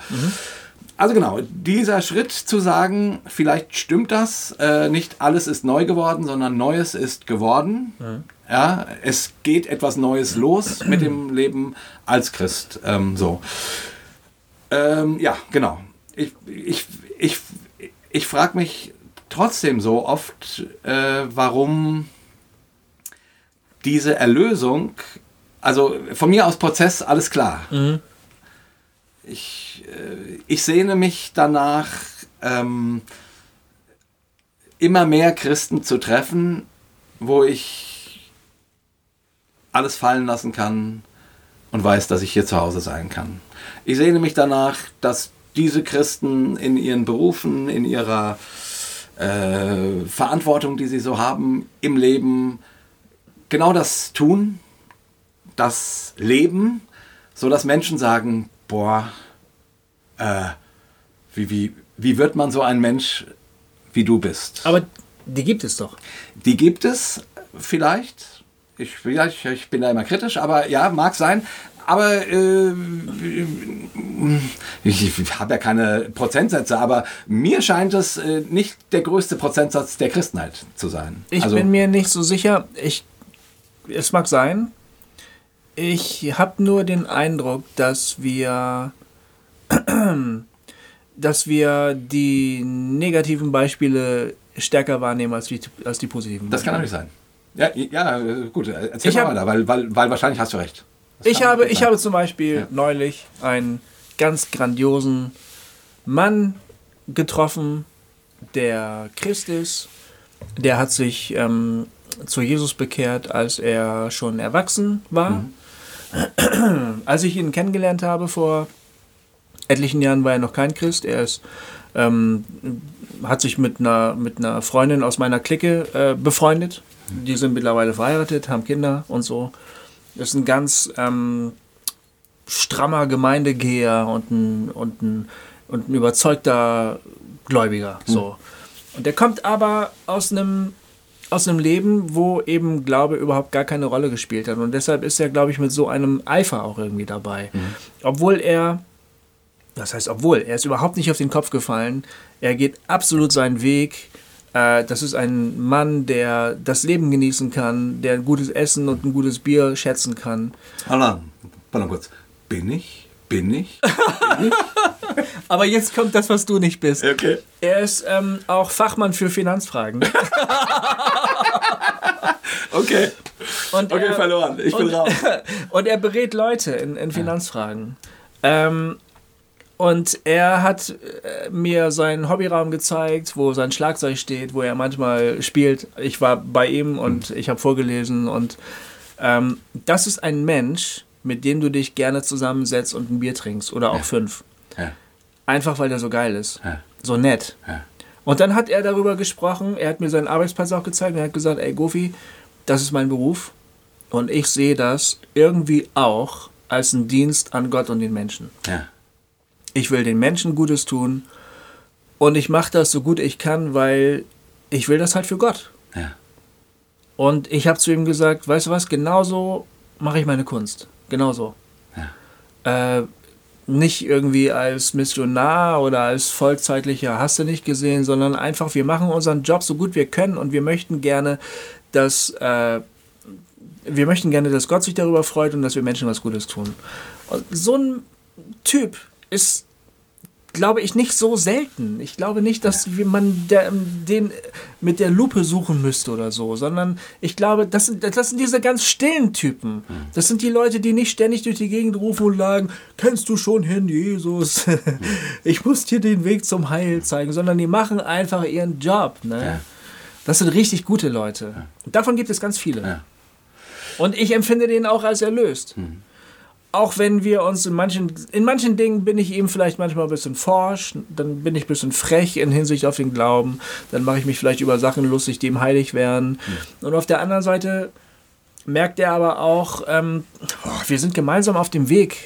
Also genau, dieser Schritt zu sagen, vielleicht stimmt das, äh, nicht alles ist neu geworden, sondern Neues ist geworden. Ja, es geht etwas Neues los mit dem [CLEARS THROAT] Leben als Christ. Ähm, so. Ähm, ja, genau. Ich, ich, ich, ich frage mich trotzdem so oft, äh, warum diese Erlösung, also von mir aus Prozess, alles klar. Ich, äh, ich sehne mich danach, ähm, immer mehr Christen zu treffen, wo ich alles fallen lassen kann und weiß, dass ich hier zu Hause sein kann. Ich sehne mich danach, dass diese Christen in ihren Berufen, in ihrer äh, Verantwortung, die sie so haben im Leben, genau das tun, das leben, so dass Menschen sagen, boah, äh, wie, wie, wie wird man so ein Mensch, wie du bist? Aber die gibt es doch. Die gibt es vielleicht. Ich, vielleicht, ich bin da immer kritisch, aber ja, mag sein. Aber äh, ich, ich habe ja keine Prozentsätze, aber mir scheint es äh, nicht der größte Prozentsatz der Christenheit zu sein. Ich also, bin mir nicht so sicher. Ich, es mag sein. Ich habe nur den Eindruck, dass wir, [CLEARS THROAT] dass wir die negativen Beispiele stärker wahrnehmen als die, als die positiven. das kann natürlich sein. Ja, ja gut, erzähl Ich mal hab- weiter, weil, weil, weil wahrscheinlich hast du recht. Ich habe, ich habe zum Beispiel Ja. neulich einen ganz grandiosen Mann getroffen, der Christ ist. Der hat sich ähm, zu Jesus bekehrt, als er schon erwachsen war. [CLEARS THROAT] Als ich ihn kennengelernt habe vor etlichen Jahren, war er noch kein Christ. Er ist, ähm, hat sich mit einer, mit einer Freundin aus meiner Clique äh, befreundet. Die sind mittlerweile verheiratet, haben Kinder und so. Das ist ein ganz ähm, strammer Gemeindegeher und ein, und ein, und ein überzeugter Gläubiger. So. Und der kommt aber aus einem aus einem Leben, wo eben Glaube überhaupt gar keine Rolle gespielt hat. Und deshalb ist er, glaube ich, mit so einem Eifer auch irgendwie dabei. Obwohl er, das heißt, obwohl, er ist überhaupt nicht auf den Kopf gefallen. Er geht absolut seinen Weg. Äh, das ist ein Mann, der das Leben genießen kann, der ein gutes Essen und ein gutes Bier schätzen kann. Warte mal kurz. Bin ich? Bin ich? [LAUGHS] Aber jetzt kommt das, was du nicht bist. Okay. Er ist ähm, auch Fachmann für Finanzfragen. [LAUGHS] Okay. Und Okay, er, verloren. Ich bin und, raus. [LAUGHS] und er berät Leute in, in Finanzfragen. Ähm, und er hat äh, mir seinen Hobbyraum gezeigt, wo sein Schlagzeug steht, wo er manchmal spielt. Ich war bei ihm und ich habe vorgelesen. Und ähm, das ist ein Mensch, mit dem du dich gerne zusammensetzt und ein Bier trinkst. Oder auch fünf. Ja. Einfach weil er so geil ist. Ja. So nett. Ja. Und dann hat er darüber gesprochen, er hat mir seinen Arbeitsplatz auch gezeigt und er hat gesagt, ey Gofi, das ist mein Beruf und ich sehe das irgendwie auch als einen Dienst an Gott und den Menschen. Ja. Ich will den Menschen Gutes tun und ich mache das so gut ich kann, weil ich will das halt für Gott. Ja. Und ich habe zu ihm gesagt, weißt du was, genauso mache ich meine Kunst. Genauso. Äh, nicht irgendwie als Missionar oder als vollzeitlicher hast du nicht gesehen, sondern einfach, wir machen unseren Job so gut wir können und wir möchten gerne, dass äh, wir möchten gerne, dass Gott sich darüber freut und dass wir Menschen was Gutes tun. Und so ein Typ ist, glaube ich, nicht so selten. Ich glaube nicht, dass man der, den mit der Lupe suchen müsste oder so, sondern ich glaube, das sind, das sind diese ganz stillen Typen. Das sind die Leute, die nicht ständig durch die Gegend rufen und sagen, kennst du schon Herrn Jesus? [LAUGHS] ich muss dir den Weg zum Heil zeigen, sondern die machen einfach ihren Job. Ne? Das sind richtig gute Leute. Davon gibt es ganz viele. Und ich empfinde den auch als erlöst. Auch wenn wir uns in manchen, in manchen Dingen bin ich ihm vielleicht manchmal ein bisschen forsch, dann bin ich ein bisschen frech in Hinsicht auf den Glauben, dann mache ich mich vielleicht über Sachen lustig, die ihm heilig wären. Und auf der anderen Seite merkt er aber auch, ähm, oh, wir sind gemeinsam auf dem Weg.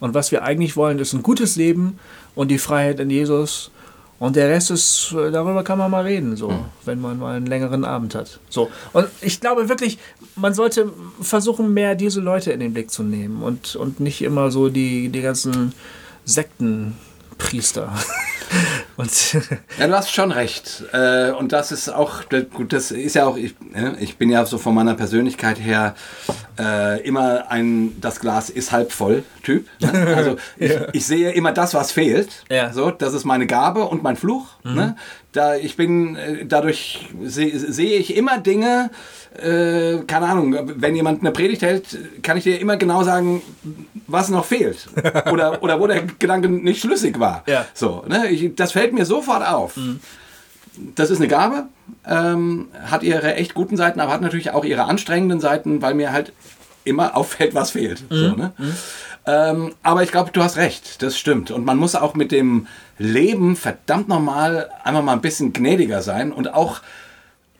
Und was wir eigentlich wollen, ist ein gutes Leben und die Freiheit in Jesus. Und der Rest ist, äh, darüber kann man mal reden, so, mhm. wenn man mal einen längeren Abend hat. So. Und ich glaube wirklich, man sollte versuchen, mehr diese Leute in den Blick zu nehmen und, und nicht immer so die, die ganzen Sektenpriester. [LAUGHS] Und ja, du hast schon recht. Äh, und das ist auch, gut, das ist ja auch, ich, ich bin ja so von meiner Persönlichkeit her äh, immer ein, das Glas ist halb voll Typ. Ne? [LAUGHS] Also ich, ja. ich, sehe immer das, was fehlt. Ja. So, das ist meine Gabe und mein Fluch. Mhm. Ne? Da, ich bin, äh, dadurch sehe seh ich immer Dinge, äh, keine Ahnung, wenn jemand eine Predigt hält, kann ich dir immer genau sagen, was noch fehlt. [LAUGHS] Oder, oder wo der Gedanke nicht schlüssig war. Ja. So, ne? ich, das fällt mir sofort auf. Mhm. Das ist eine Gabe, ähm, hat ihre echt guten Seiten, aber hat natürlich auch ihre anstrengenden Seiten, weil mir halt immer [LAUGHS] auffällt, was fehlt. Mhm. So, ne? Mhm. Ähm, aber ich glaube, du hast recht, das stimmt. Und man muss auch mit dem Leben verdammt nochmal einfach mal ein bisschen gnädiger sein und auch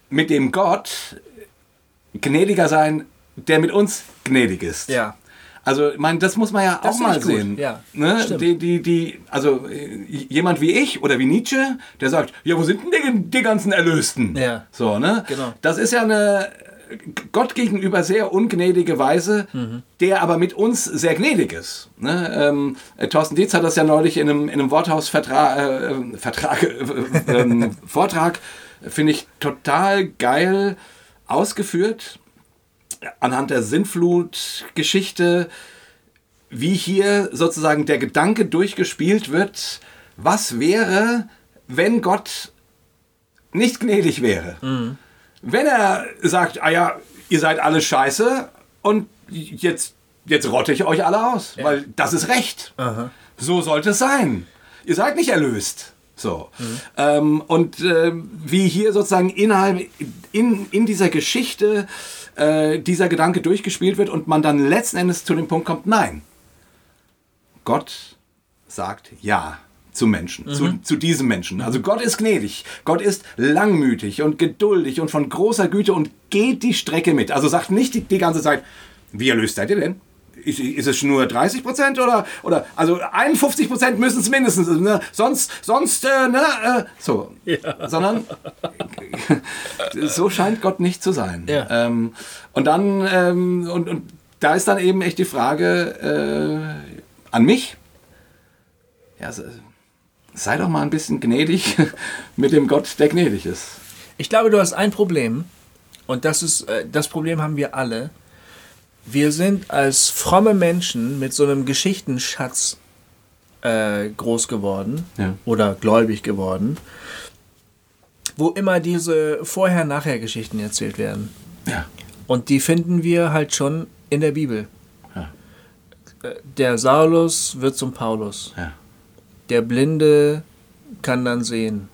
mit dem Gott gnädiger sein, der mit uns gnädig ist. Ja. Also, ich meine, das muss man ja das auch mal sehen. Ja, ne? die, die, die, also äh, jemand wie ich oder wie Nietzsche, der sagt, ja, wo sind denn die, ganzen Erlösten? Ja. So, ne? Genau. Das ist ja eine Gott gegenüber sehr ungnädige Weise, mhm. der aber mit uns sehr gnädig ist. Ne? Ähm, äh, Thorsten Dietz hat das ja neulich in einem, in einem Worthaus-Vertrag, äh, äh, [LAUGHS] äh, Vortrag, finde ich total geil ausgeführt, anhand der Sinnflut-Geschichte, wie hier sozusagen der Gedanke durchgespielt wird, was wäre, wenn Gott nicht gnädig wäre. Mhm. Wenn er sagt, ah ja, ihr seid alle scheiße und jetzt, jetzt rotte ich euch alle aus, ja. weil das ist Recht. Aha. So sollte es sein. Ihr seid nicht erlöst. So. Mhm. Ähm, und äh, wie hier sozusagen innerhalb, in, in dieser Geschichte äh, dieser Gedanke durchgespielt wird und man dann letzten Endes zu dem Punkt kommt, nein. Gott sagt ja zu Menschen, mhm. zu, zu diesem Menschen. Also Gott ist gnädig, Gott ist langmütig und geduldig und von großer Güte und geht die Strecke mit. Also sagt nicht die, die ganze Zeit, wie erlöst seid ihr denn? Ist, ist es nur 30 Prozent oder, oder also 51 Prozent müssen es mindestens, ne? sonst, sonst, äh, ne, äh, so, ja. sondern so scheint Gott nicht zu sein. Ja. Ähm, und dann, ähm, und, und da ist dann eben echt die Frage äh, an mich, ja, sei doch mal ein bisschen gnädig [LAUGHS] mit dem Gott, der gnädig ist. Ich glaube, du hast ein Problem und das ist, äh, das Problem haben wir alle wir sind als fromme Menschen mit so einem Geschichtenschatz äh, groß geworden ja. oder gläubig geworden, wo immer diese Vorher-Nachher-Geschichten erzählt werden. Ja. Und die finden wir halt schon in der Bibel. Ja. Äh, der Saulus wird zum Paulus. Der Blinde kann dann sehen.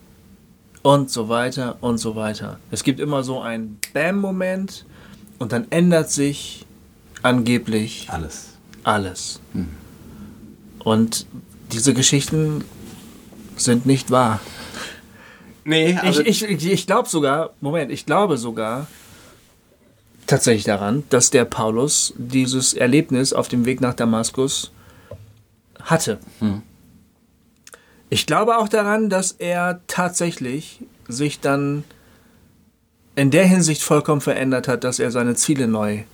Und so weiter und so weiter. Es gibt immer so einen Bam-Moment und dann ändert sich angeblich alles. Alles. Hm. Und diese Geschichten sind nicht wahr. Nee, also ich, ich, ich glaube sogar, Moment, ich glaube sogar tatsächlich daran, dass der Paulus dieses Erlebnis auf dem Weg nach Damaskus hatte. Hm. Ich glaube auch daran, dass er tatsächlich sich dann in der Hinsicht vollkommen verändert hat, dass er seine Ziele neu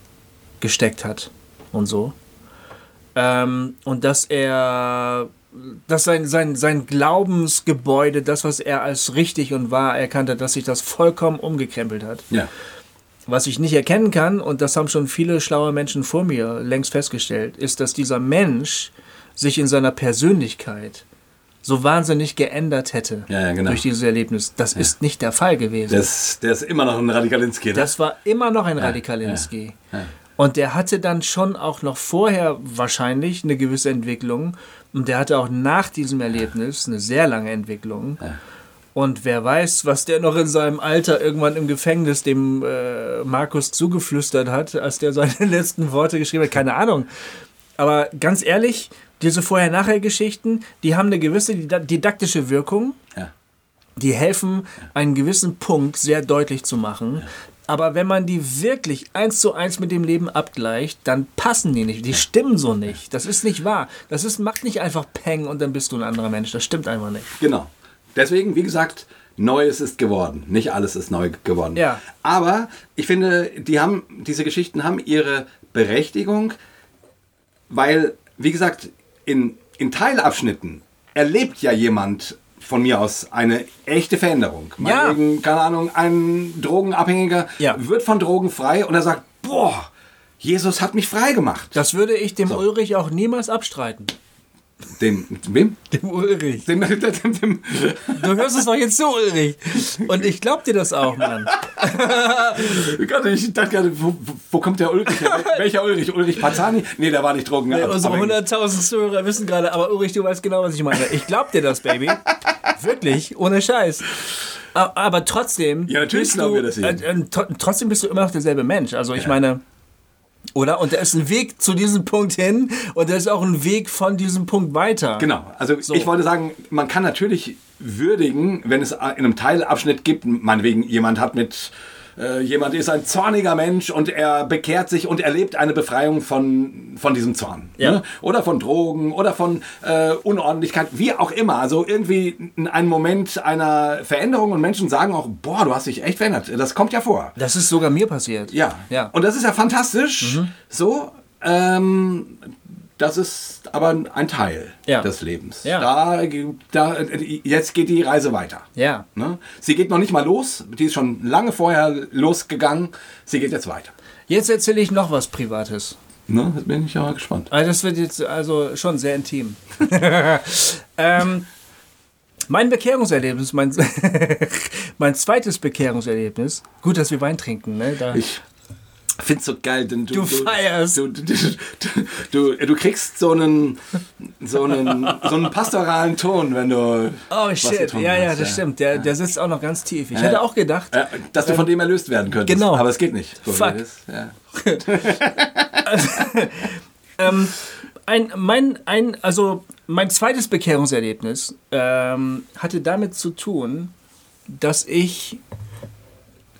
gesteckt hat und so. Ähm, und dass er, dass sein, sein, sein Glaubensgebäude, das, was er als richtig und wahr erkannte, dass sich das vollkommen umgekrempelt hat. Ja. Was ich nicht erkennen kann, und das haben schon viele schlaue Menschen vor mir längst festgestellt, ist, dass dieser Mensch sich in seiner Persönlichkeit so wahnsinnig geändert hätte ja, ja, genau. durch dieses Erlebnis. Das ja. ist nicht der Fall gewesen. Das, der ist immer noch ein Radikalinski. Ne? Das war immer noch ein Radikalinski. Und der hatte dann schon auch noch vorher wahrscheinlich eine gewisse Entwicklung. Und der hatte auch nach diesem Erlebnis eine sehr lange Entwicklung. Ja. Und wer weiß, was der noch in seinem Alter irgendwann im Gefängnis dem äh, Markus zugeflüstert hat, als der seine [LAUGHS] letzten Worte geschrieben hat. Keine Ahnung. Aber ganz ehrlich, diese Vorher-Nachher-Geschichten, die haben eine gewisse didaktische Wirkung. Ja. Die helfen, einen gewissen Punkt sehr deutlich zu machen. Ja. Aber wenn man die wirklich eins zu eins mit dem Leben abgleicht, dann passen die nicht. Die stimmen so nicht. Das ist nicht wahr. Das ist, macht nicht einfach Peng und dann bist du ein anderer Mensch. Das stimmt einfach nicht. Genau. Deswegen, wie gesagt, Neues ist geworden. Nicht alles ist neu geworden. Ja. Aber ich finde, die haben, diese Geschichten haben ihre Berechtigung, weil, wie gesagt, in, in Teilabschnitten erlebt ja jemand von mir aus eine echte Veränderung. Ja. Meinetwegen, keine Ahnung, ein Drogenabhängiger Ja. wird von Drogen frei und er sagt, boah, Jesus hat mich frei gemacht. Das würde ich dem Ulrich auch niemals abstreiten. Dem, wem? Dem Ulrich. [LAUGHS] Dem, dem, dem, Du hörst es doch jetzt zu, Ulrich. Und ich glaub dir das auch, Mann. Ich dachte gerade, wo, wo- kommt der Ulrich her? Wel- [LAUGHS] Welcher Ulrich? Ulrich Pazani? Nee, der war nicht Drogen. Ja, unsere abhängig. 100.000 Zuhörer wissen gerade, aber Ulrich, du weißt genau, was ich meine. Ich glaub dir das, Baby. Wirklich, ohne Scheiß. Aber trotzdem. Ja, natürlich glauben wir das ihm. äh, äh, tr- Trotzdem bist du immer noch derselbe Mensch. Also, ich meine. Oder? Und da ist ein Weg zu diesem Punkt hin und da ist auch ein Weg von diesem Punkt weiter. Genau, also So. ich wollte sagen, man kann natürlich würdigen, wenn es in einem Teilabschnitt gibt, meinetwegen jemand hat mit, äh, jemand ist ein zorniger Mensch und er bekehrt sich und erlebt eine Befreiung von, von diesem Zorn. Ja. Ne? Oder von Drogen oder von äh, Unordentlichkeit, wie auch immer. Also irgendwie in einem Moment einer Veränderung und Menschen sagen auch, boah, du hast dich echt verändert. Das kommt ja vor. Das ist sogar mir passiert. Ja. Ja. Mhm. Und das ist ja fantastisch. So, ähm, das ist aber ein Teil Ja. des Lebens. Ja. Da, da, jetzt geht die Reise weiter. Ja. Ne? Sie geht noch nicht mal los. Die ist schon lange vorher losgegangen. Sie geht jetzt weiter. Jetzt erzähle ich noch was Privates. Ne? Jetzt bin ich ja gespannt. Also das wird jetzt also schon sehr intim. [LAUGHS] ähm, mein Bekehrungserlebnis, mein, [LAUGHS] mein zweites Bekehrungserlebnis. Gut, dass wir Wein trinken, ne? Da, Ich find's so geil, denn du, Du feierst. Du, du, du, du, kriegst so einen, so einen, so einen pastoralen Ton, wenn du. oh shit, ja, ja, das stimmt. Der, der sitzt auch noch ganz tief. Ich hätte auch gedacht, dass du von dem erlöst werden könntest. Genau. Aber es geht nicht. Fuck. [LAUGHS] ähm, ein, mein, ein, also mein zweites Bekehrungserlebnis ähm, hatte damit zu tun, dass ich,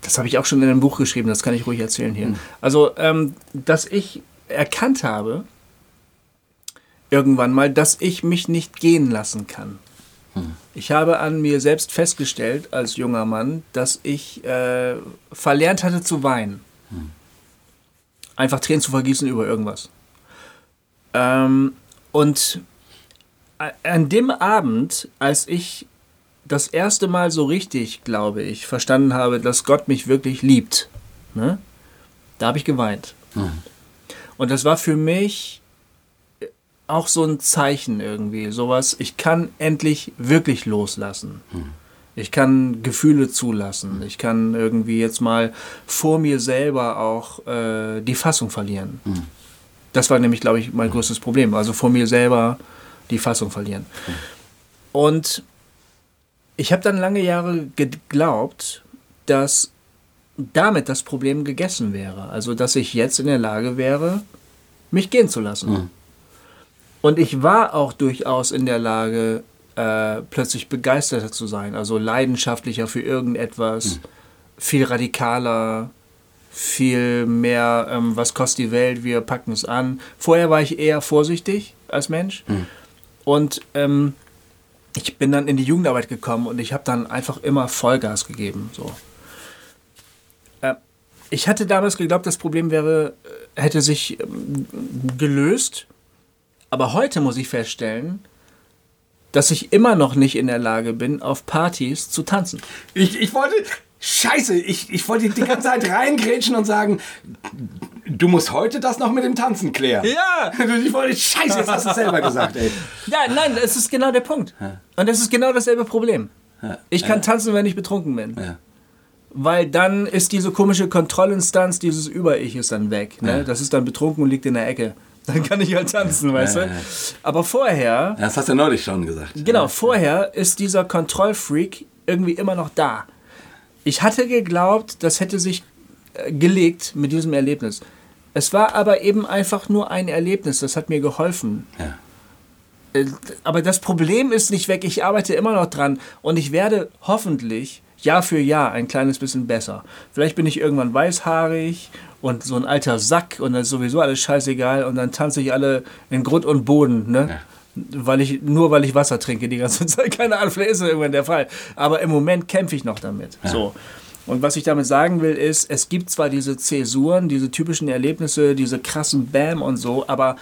das habe ich auch schon in einem Buch geschrieben, das kann ich ruhig erzählen hier. Also, ähm, dass ich erkannt habe, irgendwann mal, dass ich mich nicht gehen lassen kann. Ich habe an mir selbst festgestellt, als junger Mann, dass ich äh, verlernt hatte zu weinen. Einfach Tränen zu vergießen über irgendwas. Ähm, und a- an dem Abend, als ich das erste Mal so richtig, glaube ich, verstanden habe, dass Gott mich wirklich liebt, ne? da habe ich geweint. Und das war für mich auch so ein Zeichen irgendwie, sowas, ich kann endlich wirklich loslassen. Ich kann Gefühle zulassen. Ich kann irgendwie jetzt mal vor mir selber auch äh, die Fassung verlieren. Das war nämlich, glaube ich, mein größtes Problem. Also vor mir selber die Fassung verlieren. Und ich habe dann lange Jahre geglaubt, dass damit das Problem gegessen wäre. Also dass ich jetzt in der Lage wäre, mich gehen zu lassen. Und ich war auch durchaus in der Lage, äh, plötzlich begeisterter zu sein, also leidenschaftlicher für irgendetwas, viel radikaler, viel mehr, ähm, was kostet die Welt, wir packen es an. Vorher war ich eher vorsichtig als Mensch. Und ähm, ich bin dann in die Jugendarbeit gekommen und ich habe dann einfach immer Vollgas gegeben. So. Äh, ich hatte damals geglaubt, das Problem wäre, äh, hätte sich ähm, gelöst. Aber heute muss ich feststellen, dass ich immer noch nicht in der Lage bin, auf Partys zu tanzen. Ich, ich wollte. Scheiße, ich, ich wollte die ganze Zeit reingrätschen und sagen, du musst heute das noch mit dem Tanzen klären. Ja! [LAUGHS] Ich wollte, scheiße, jetzt hast du es selber gesagt, ey. Ja, nein, es ist genau der Punkt. Und es ist genau dasselbe Problem. Ich kann tanzen, wenn ich betrunken bin. Ja. Weil dann ist diese komische Kontrollinstanz, dieses Über-Ich ist dann weg. Ne? Ja. Das ist dann betrunken und liegt in der Ecke. Dann kann ich halt tanzen, weißt Ja, du? ja. Aber vorher, Das hast du neulich schon gesagt. genau, vorher ist dieser Kontrollfreak irgendwie immer noch da. Ich hatte geglaubt, das hätte sich äh, gelegt mit diesem Erlebnis. Es war aber eben einfach nur ein Erlebnis, das hat mir geholfen. Ja. Äh, Aber das Problem ist nicht weg, ich arbeite immer noch dran und ich werde hoffentlich Jahr für Jahr ein kleines bisschen besser. Vielleicht bin ich irgendwann weißhaarig und so ein alter Sack und dann ist sowieso alles scheißegal und dann tanze ich alle in Grund und Boden, ne? weil ich, nur weil ich Wasser trinke die ganze [LAUGHS] Zeit. Keine Ahnung, vielleicht ist das irgendwann der Fall. Aber im Moment kämpfe ich noch damit. Ja. So. Und was ich damit sagen will, ist, es gibt zwar diese Zäsuren, diese typischen Erlebnisse, diese krassen Bam und so, aber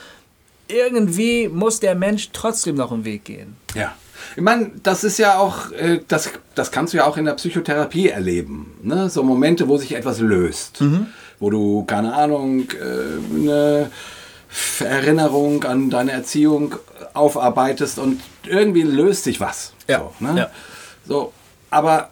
irgendwie muss der Mensch trotzdem noch einen Weg gehen. Ja. Ich meine, das ist ja auch, äh, das, das kannst du ja auch in der Psychotherapie erleben. Ne? So Momente, wo sich etwas löst. Mhm. Wo du, keine Ahnung, äh, eine Erinnerung an deine Erziehung aufarbeitest und irgendwie löst sich was. Ja. So, ne? ja. so aber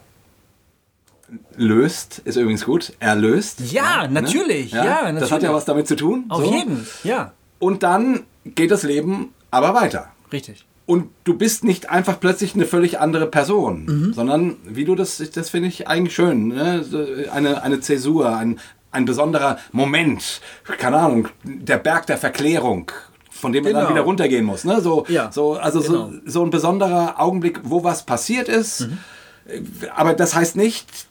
löst ist übrigens gut. Erlöst. Ja, ne? natürlich. Ja, ja natürlich. Das hat ja was damit zu tun. Auf so. jeden, ja. Und dann geht das Leben aber weiter. Richtig. Und du bist nicht einfach plötzlich eine völlig andere Person, mhm. sondern wie du das, das finde ich eigentlich schön, ne? eine, eine Zäsur, ein, ein besonderer Moment, keine Ahnung, der Berg der Verklärung, von dem man genau. dann wieder runtergehen muss. Ne? So, ja, so, also genau. so, so ein besonderer Augenblick, wo was passiert ist. Mhm. Aber das heißt nicht,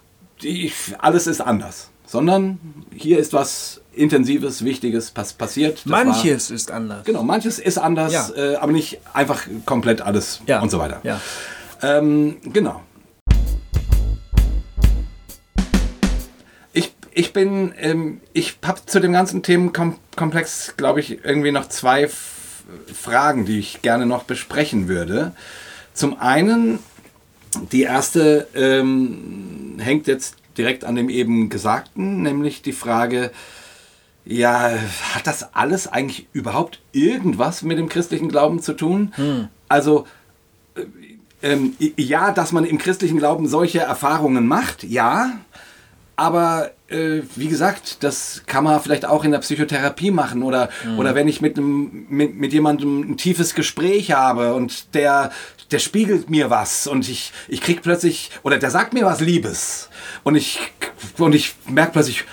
die, alles ist anders, sondern hier ist was Intensives, Wichtiges pass passiert. Das manches war, ist anders. Genau, manches ist anders, ja. äh, aber nicht einfach komplett alles ja. und so weiter. Ja. Ähm, genau. Ich, ich bin, ähm, ich habe zu dem ganzen Themenkomplex, glaube ich, irgendwie noch zwei Fragen, die ich gerne noch besprechen würde. Zum einen, die erste ähm, hängt jetzt direkt an dem eben Gesagten, nämlich die Frage, ja, hat das alles eigentlich überhaupt irgendwas mit dem christlichen Glauben zu tun? Hm. Also, äh, ähm, ja, dass man im christlichen Glauben solche Erfahrungen macht, ja. Aber äh, wie gesagt, das kann man vielleicht auch in der Psychotherapie machen oder, mhm. oder wenn ich mit, einem, mit, mit jemandem ein tiefes Gespräch habe und der, der spiegelt mir was und ich, ich krieg plötzlich, oder der sagt mir was Liebes und ich, und ich merke plötzlich,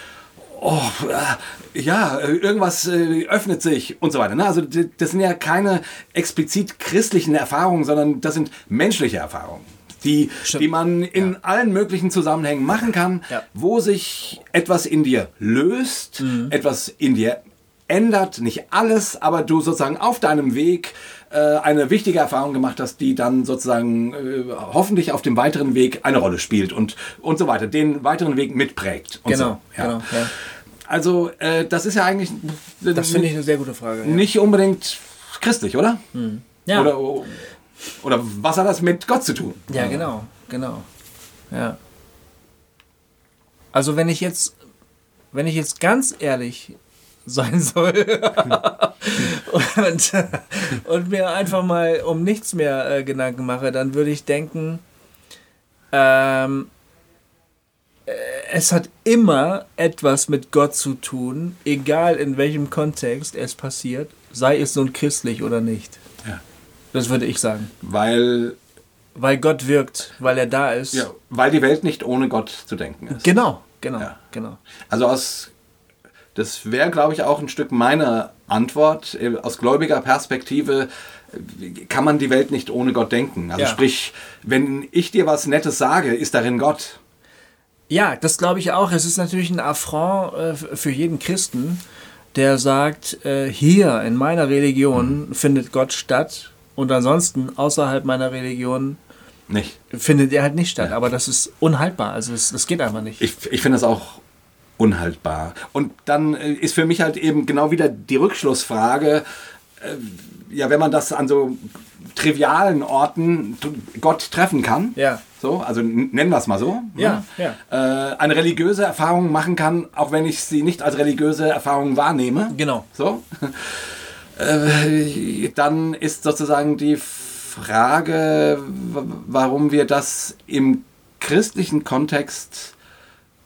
oh, äh, ja, irgendwas äh, öffnet sich und so weiter. Ne? Also das sind ja keine explizit christlichen Erfahrungen, sondern das sind menschliche Erfahrungen die, die man in ja. allen möglichen Zusammenhängen machen kann, ja. wo sich etwas in dir löst, mhm. etwas in dir ändert, nicht alles, aber du sozusagen auf deinem Weg äh, eine wichtige Erfahrung gemacht hast, die dann sozusagen äh, hoffentlich auf dem weiteren Weg eine Rolle spielt und, und so weiter, den weiteren Weg mitprägt. genau, so. ja. genau. Ja. Also äh, das ist ja eigentlich... Das finde ich eine sehr gute Frage. Nicht unbedingt christlich, oder? Mhm. Ja. Oder, oder was hat das mit Gott zu tun? Ja, genau, genau. Ja. Also wenn ich jetzt, wenn ich jetzt ganz ehrlich sein soll [LAUGHS] und, und mir einfach mal um nichts mehr äh, Gedanken mache, dann würde ich denken, ähm, äh, es hat immer etwas mit Gott zu tun, egal in welchem Kontext es passiert, sei es nun christlich oder nicht. Das würde ich sagen. Weil. Weil Gott wirkt, weil er da ist. Ja, weil die Welt nicht ohne Gott zu denken ist. Genau, genau, ja. genau. Also aus. Das wäre, glaube ich, auch ein Stück meiner Antwort. Aus gläubiger Perspektive kann man die Welt nicht ohne Gott denken. Also ja. sprich, wenn ich dir was Nettes sage, ist darin Gott. Ja, das glaube ich auch. Es ist natürlich ein Affront äh, für jeden Christen, der sagt, äh, hier in meiner Religion mhm. findet Gott statt und ansonsten außerhalb meiner Religion nicht. findet er halt nicht statt. Ja. Aber das ist unhaltbar. Also es, das geht einfach nicht. Ich, ich finde das auch unhaltbar. Und dann äh, ist für mich halt eben genau wieder die Rückschlussfrage, äh, ja, wenn man das an so trivialen Orten Gott treffen kann, ja. so, also nennen wir es mal so, ne? ja, ja. Äh, eine religiöse Erfahrung machen kann, auch wenn ich sie nicht als religiöse Erfahrung wahrnehme. Genau. So. Äh, dann ist sozusagen die Frage, warum wir das im christlichen Kontext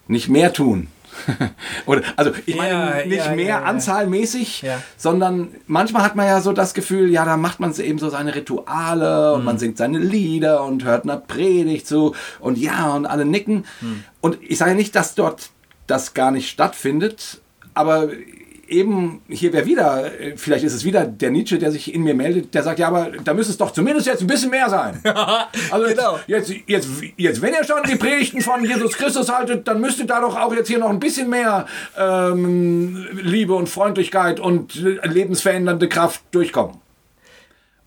nicht mehr tun. [LAUGHS] Oder, also ich meine ja, nicht ja, mehr ja, anzahlmäßig, sondern manchmal hat man ja so das Gefühl, ja, da macht man eben so seine Rituale und mhm. man singt seine Lieder und hört einer Predigt zu und ja, und alle nicken. Mhm. Und ich sage nicht, dass dort das gar nicht stattfindet, aber eben, hier wäre wieder, vielleicht ist es wieder der Nietzsche, der sich in mir meldet, der sagt, ja, aber da müsste es doch zumindest jetzt ein bisschen mehr sein. [LAUGHS] also genau. jetzt, jetzt, jetzt, wenn ihr schon die Predigten von Jesus Christus haltet, dann müsste da doch auch jetzt hier noch ein bisschen mehr ähm, Liebe und Freundlichkeit und lebensverändernde Kraft durchkommen.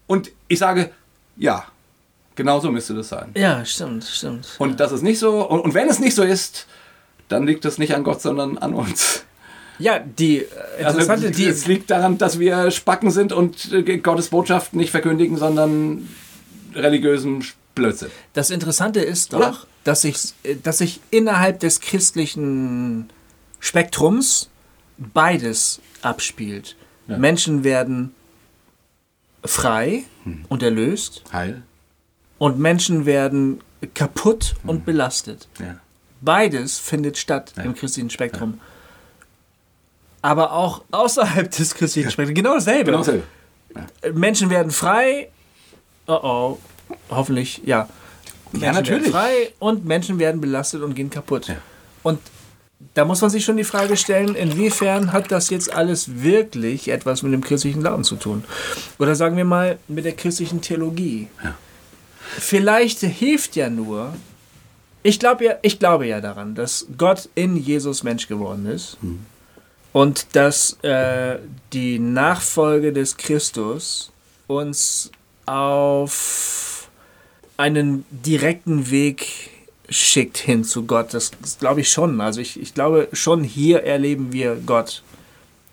Und ich sage, ja, genauso müsste das sein. Ja, stimmt, stimmt. Und das ist nicht so. Und, und wenn es nicht so ist, dann liegt es nicht an Gott, sondern an uns. Ja, die äh, interessante, also, die, es liegt daran, dass wir Spacken sind und äh, Gottes Botschaft nicht verkündigen, sondern religiösen Blödsinn. das Interessante ist Oder? doch, dass sich, dass sich innerhalb des christlichen Spektrums beides abspielt. Menschen werden frei Hm. und erlöst Heil. und Menschen werden kaputt und belastet. Ja. Beides findet statt im christlichen Spektrum. Aber auch außerhalb des christlichen Spektrums. Genau dasselbe. Genau dasselbe. Menschen werden frei. Oh oh. Hoffentlich, ja. Menschen natürlich. Werden frei und Menschen werden belastet und gehen kaputt. Ja. Und da muss man sich schon die Frage stellen, inwiefern hat das jetzt alles wirklich etwas mit dem christlichen Glauben zu tun? Oder sagen wir mal mit der christlichen Theologie. Vielleicht hilft ja nur, ich glaube ja, ich glaube ja daran, dass Gott in Jesus Mensch geworden ist und dass äh, die Nachfolge des Christus uns auf einen direkten Weg schickt hin zu Gott. Das, das glaube ich schon. Also ich, ich glaube schon, hier erleben wir Gott.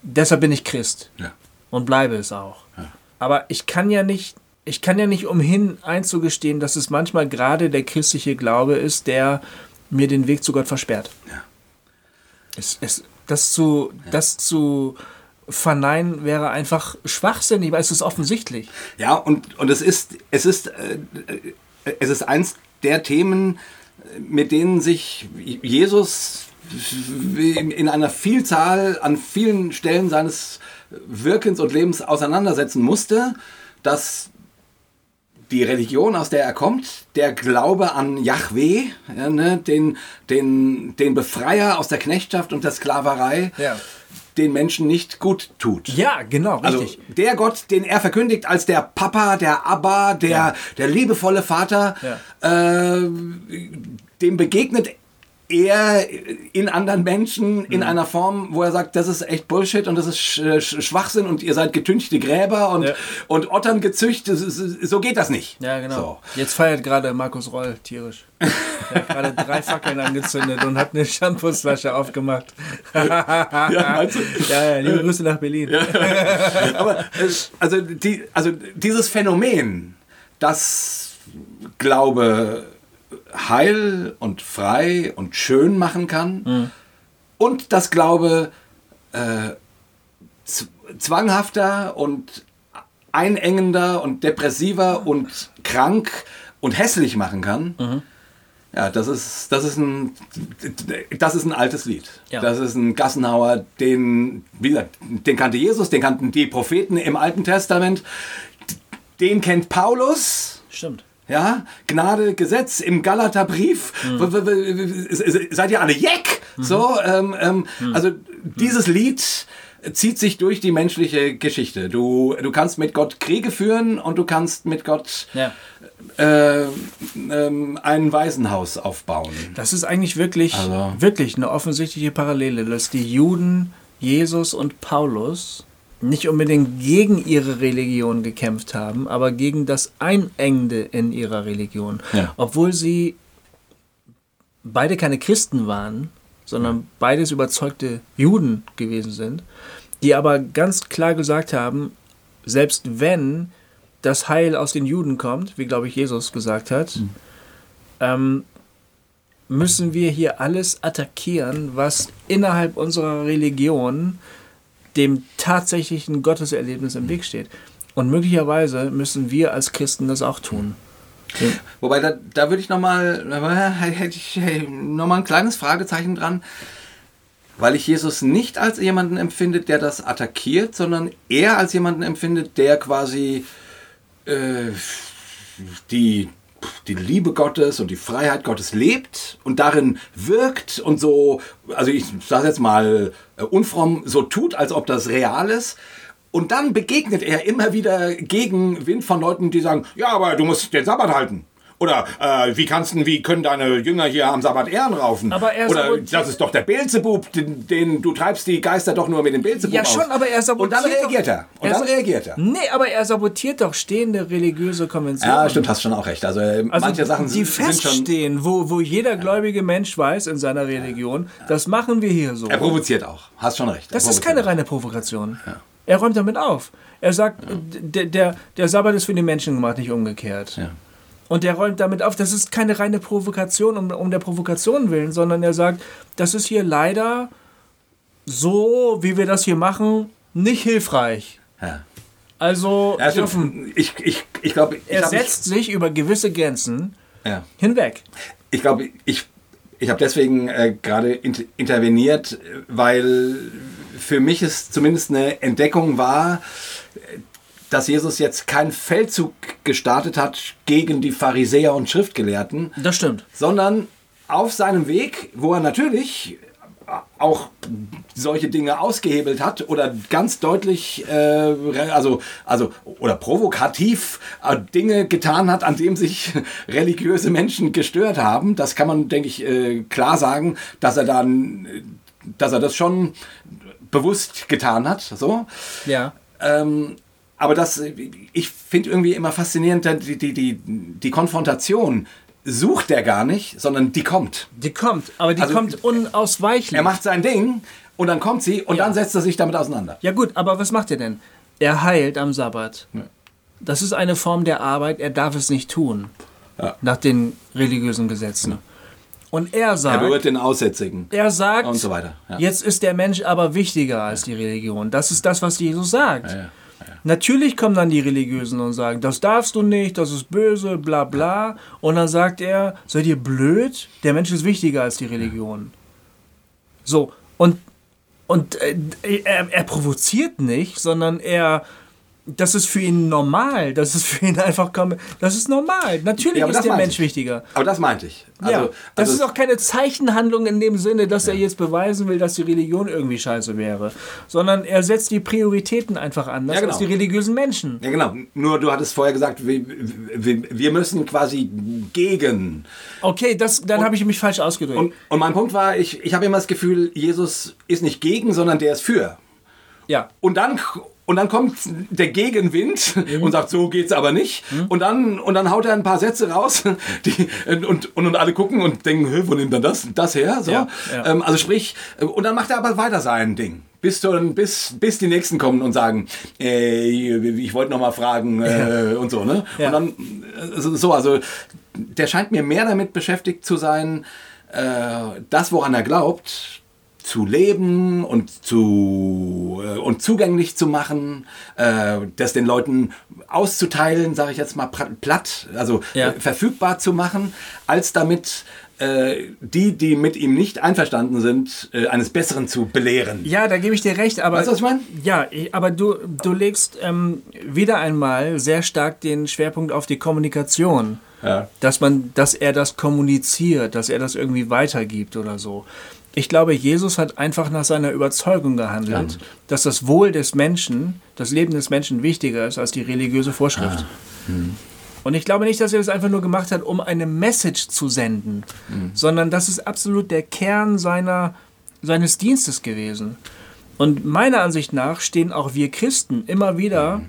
Deshalb bin ich Christ Ja. und bleibe es auch. Aber ich kann ja nicht, ich kann ja nicht umhin einzugestehen, dass es manchmal gerade der christliche Glaube ist, der mir den Weg zu Gott versperrt. Ja. Es, es, das, zu, das zu verneinen wäre einfach schwachsinnig, weil es ist offensichtlich. Ja, und, und es ist, es ist, äh, äh, es ist eins der Themen, mit denen sich Jesus in einer Vielzahl an vielen Stellen seines Wirkens und Lebens auseinandersetzen musste, dass die Religion, aus der er kommt, der Glaube an Yahweh, ja, ne, den, den, den Befreier aus der Knechtschaft und der Sklaverei, Ja. den Menschen nicht gut tut. Ja, genau, Also richtig. der Gott, den er verkündigt als der Papa, der Abba, der, Ja. der liebevolle Vater, äh, dem begegnet er in anderen Menschen in Mhm. einer Form, wo er sagt, das ist echt Bullshit und das ist Sch Sch Schwachsinn und ihr seid getünchte Gräber und, Ja. und Ottern gezüchtet. Das So geht das nicht. Ja, genau. So. Jetzt feiert gerade Markus Roll tierisch. Er hat gerade drei Fackeln angezündet und hat eine Shampoosflasche aufgemacht. [LAUGHS] Ja, du? Ja, ja, liebe Grüße nach Berlin. Aber äh, also, die, also dieses Phänomen, dass Glaube heil und frei und schön machen kann und dass Glaube äh, zwanghafter und einengender und depressiver und krank und hässlich machen kann. Ja, das ist, das ist ein, das ist ein altes Lied. Ja. Das ist ein Gassenhauer, den, wie gesagt, den kannte Jesus, den kannten die Propheten im Alten Testament, den kennt Paulus. Stimmt. Ja, Gnade, Gesetz im Galaterbrief. Mhm. Seid ihr alle Jeck? So, ähm, ähm, Mhm. also dieses Lied zieht sich durch die menschliche Geschichte. Du, du kannst mit Gott Kriege führen und du kannst mit Gott Ja. äh, ähm, ein Waisenhaus aufbauen. Das ist eigentlich wirklich, Also- wirklich eine offensichtliche Parallele, dass die Juden, Jesus und Paulus nicht unbedingt gegen ihre Religion gekämpft haben, aber gegen das Einengende in ihrer Religion. Ja. Obwohl sie beide keine Christen waren, sondern beides überzeugte Juden gewesen sind, die aber ganz klar gesagt haben, selbst wenn das Heil aus den Juden kommt, wie glaube ich Jesus gesagt hat, ähm, müssen wir hier alles attackieren, was innerhalb unserer Religion dem tatsächlichen Gotteserlebnis im Weg steht. Und möglicherweise müssen wir als Christen das auch tun. Wobei, da, da würde ich nochmal, hätte ein kleines Fragezeichen dran, weil ich Jesus nicht als jemanden empfinde, der das attackiert, sondern eher als jemanden empfindet, der quasi äh, die, die Liebe Gottes und die Freiheit Gottes lebt und darin wirkt und so, also ich sage jetzt mal äh, unfromm, so tut, als ob das real ist. Und dann begegnet er immer wieder Gegenwind von Leuten, die sagen, ja, aber du musst den Sabbat halten. Oder äh, wie kannst du, wie können deine Jünger hier am Sabbat Ehren raufen? Aber er Oder das ist doch der Beelzebub, den, den du treibst die Geister doch nur mit dem Beelzebub Ja, aus. schon, aber er Und sabotiert dann reagiert doch- er. Und er dann reagiert er. Nee, aber er sabotiert doch stehende religiöse Konventionen. Ja, stimmt, hast schon auch recht. Also, äh, Also manche Sachen die sind schon. feststehen, wo, wo jeder gläubige Mensch weiß in seiner Religion, das machen wir hier so. Er provoziert auch. Hast schon recht. Das ist keine reine Provokation. Er räumt damit auf. Er sagt, der, der, der Sabbat ist für die Menschen gemacht, nicht umgekehrt. Ja. Und er räumt damit auf, das ist keine reine Provokation um, um der Provokation willen, sondern er sagt, das ist hier leider so, wie wir das hier machen, nicht hilfreich. Ja. Also Ja, dürfen. Ich, ich, ich glaube, er glaub, ich, setzt sich über gewisse Grenzen ja. hinweg. ich, glaub, ich, ich habe deswegen äh, gerade inter interveniert, weil für mich es zumindest eine Entdeckung war, dass Jesus jetzt keinen Feldzug gestartet hat gegen die Pharisäer und Schriftgelehrten, Das stimmt. sondern auf seinem Weg, wo er natürlich auch solche Dinge ausgehebelt hat oder ganz deutlich, äh, also, also oder provokativ äh, Dinge getan hat, an dem sich [LAUGHS] religiöse Menschen gestört haben. Das kann man, denke ich, äh, klar sagen, dass er dann, äh, dass er das schon bewusst getan hat. So. Ja. Ähm, aber das, ich finde irgendwie immer faszinierend, die, die, die, die Konfrontation sucht er gar nicht, sondern die kommt. Die kommt, aber die Also, kommt unausweichlich. Er macht sein Ding und dann kommt sie und Ja. dann setzt er sich damit auseinander. Ja gut, aber was macht er denn? Er heilt am Sabbat. Das ist eine Form der Arbeit, er darf es nicht tun. Ja. Nach den religiösen Gesetzen. Und er Er sagt, berührt den Aussätzigen. er sagt, Und so weiter, ja. jetzt ist der Mensch aber wichtiger als die Religion. Das ist das, was Jesus sagt. Natürlich kommen dann die Religiösen und sagen, das darfst du nicht, das ist böse, bla bla. Und dann sagt er, seid ihr blöd? Der Mensch ist wichtiger als die Religion. So, und, und äh, er, er provoziert nicht, sondern er, das ist für ihn normal. Das ist für ihn einfach, das ist normal. Natürlich Ja, ist der Mensch ich. wichtiger. Aber das meinte ich. Also, ja, das also ist auch keine Zeichenhandlung in dem Sinne, dass er jetzt beweisen will, dass die Religion irgendwie scheiße wäre, sondern er setzt die Prioritäten einfach anders Ja, genau. als die religiösen Menschen. Ja, genau. Nur du hattest vorher gesagt, wir, wir, wir müssen quasi gegen. Okay, das, dann habe ich mich falsch ausgedrückt. Und, und mein Punkt war, ich, ich habe immer das Gefühl, Jesus ist nicht gegen, sondern der ist für. ja, Und dann, und dann kommt der Gegenwind Mhm. und sagt, so geht's aber nicht. Und, dann, und dann haut er ein paar Sätze raus [LAUGHS] die, und, und, und alle gucken und denken, "Hä, wo nimmt er das, das her? So. Ja, ja. Ähm, also sprich, äh, und dann macht er aber weiter sein Ding. Bis, zu, bis, bis die Nächsten kommen und sagen, äh, ich wollte noch mal fragen äh, und so. Ne? Ja. Und dann äh, so- so, also der scheint mir mehr damit beschäftigt zu sein, äh, das, woran er glaubt, zu leben und zu äh, und zugänglich zu machen, äh, das den Leuten auszuteilen, sage ich jetzt mal platt, also Ja. äh, verfügbar zu machen, als damit äh, die, die mit ihm nicht einverstanden sind, äh, eines Besseren zu belehren. ja, da gebe ich dir recht, aber Weißt du, was ich meine? ja, aber du, du legst ähm, wieder einmal sehr stark den Schwerpunkt auf die Kommunikation. Ja. dass man, dass er das kommuniziert, dass er das irgendwie weitergibt oder so. Ich glaube, Jesus hat einfach nach seiner Überzeugung gehandelt, dass das Wohl des Menschen, das Leben des Menschen wichtiger ist als die religiöse Vorschrift. Und ich glaube nicht, dass er das einfach nur gemacht hat, um eine Message zu senden, sondern das ist absolut der Kern seiner, seines Dienstes gewesen. Und meiner Ansicht nach stehen auch wir Christen immer wieder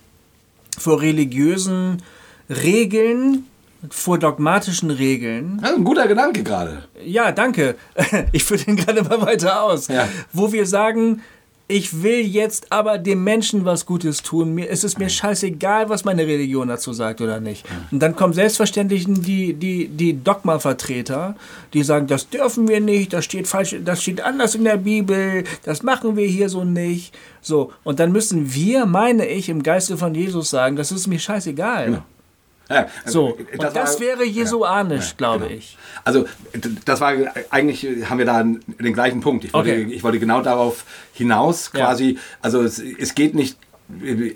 vor religiösen Regeln, vor dogmatischen Regeln. Ist ein guter Gedanke gerade. Ja, danke. [LAUGHS] Ich führe den gerade mal weiter aus. Ja. Wo wir sagen, ich will jetzt aber dem Menschen was Gutes tun. Mir, es ist mir scheißegal, was meine Religion dazu sagt oder nicht. Und dann kommen selbstverständlich die, die, die Dogma-Vertreter, die sagen, das dürfen wir nicht, das steht falsch, das steht anders in der Bibel, das machen wir hier so nicht. So, und dann müssen wir, meine ich, im Geiste von Jesus sagen, das ist mir scheißegal. Genau. Ja, So, äh, und das, war- wäre jesuanisch, glaube genau. ich. Also das war eigentlich haben wir da den gleichen Punkt. Ich wollte, Okay. ich wollte genau darauf hinaus Ja. quasi. Also es, es geht nicht,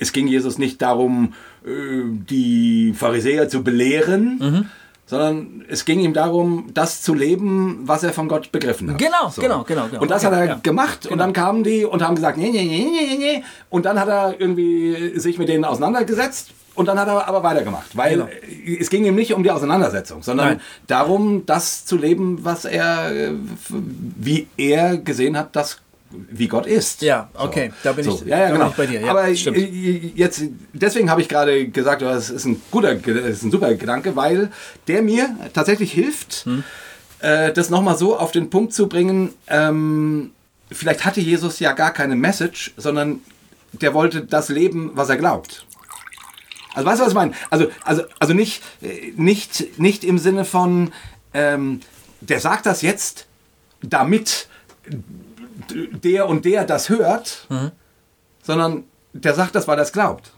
es ging Jesus nicht darum, äh, die Pharisäer zu belehren. Mhm. Sondern es ging ihm darum, das zu leben, was er von Gott begriffen hat. Genau, genau, genau, genau. Und das Okay, hat er ja. Genau. gemacht und dann kamen die und haben gesagt, nee, nee, nee, nee, nee, nee. Und dann hat er irgendwie sich mit denen auseinandergesetzt und dann hat er aber weitergemacht, weil Genau. es ging ihm nicht um die Auseinandersetzung, sondern Nein. darum, das zu leben, was er, wie er gesehen hat, dass wie Gott ist. Ja, okay, da bin ich- ja, ja, da bin genau. ich bei dir, ja, Aber stimmt. jetzt, deswegen habe ich gerade gesagt, das ist ein guter, das ist ein super Gedanke, weil der mir tatsächlich hilft, Hm. äh, das nochmal so auf den Punkt zu bringen. Ähm, vielleicht hatte Jesus ja gar keine Message, sondern der wollte das leben, was er glaubt. Also weißt du, was ich meine? Also, also, also nicht, äh, nicht, nicht im Sinne von, ähm, der sagt das jetzt, damit der und der das hört, sondern der sagt das, weil er es glaubt.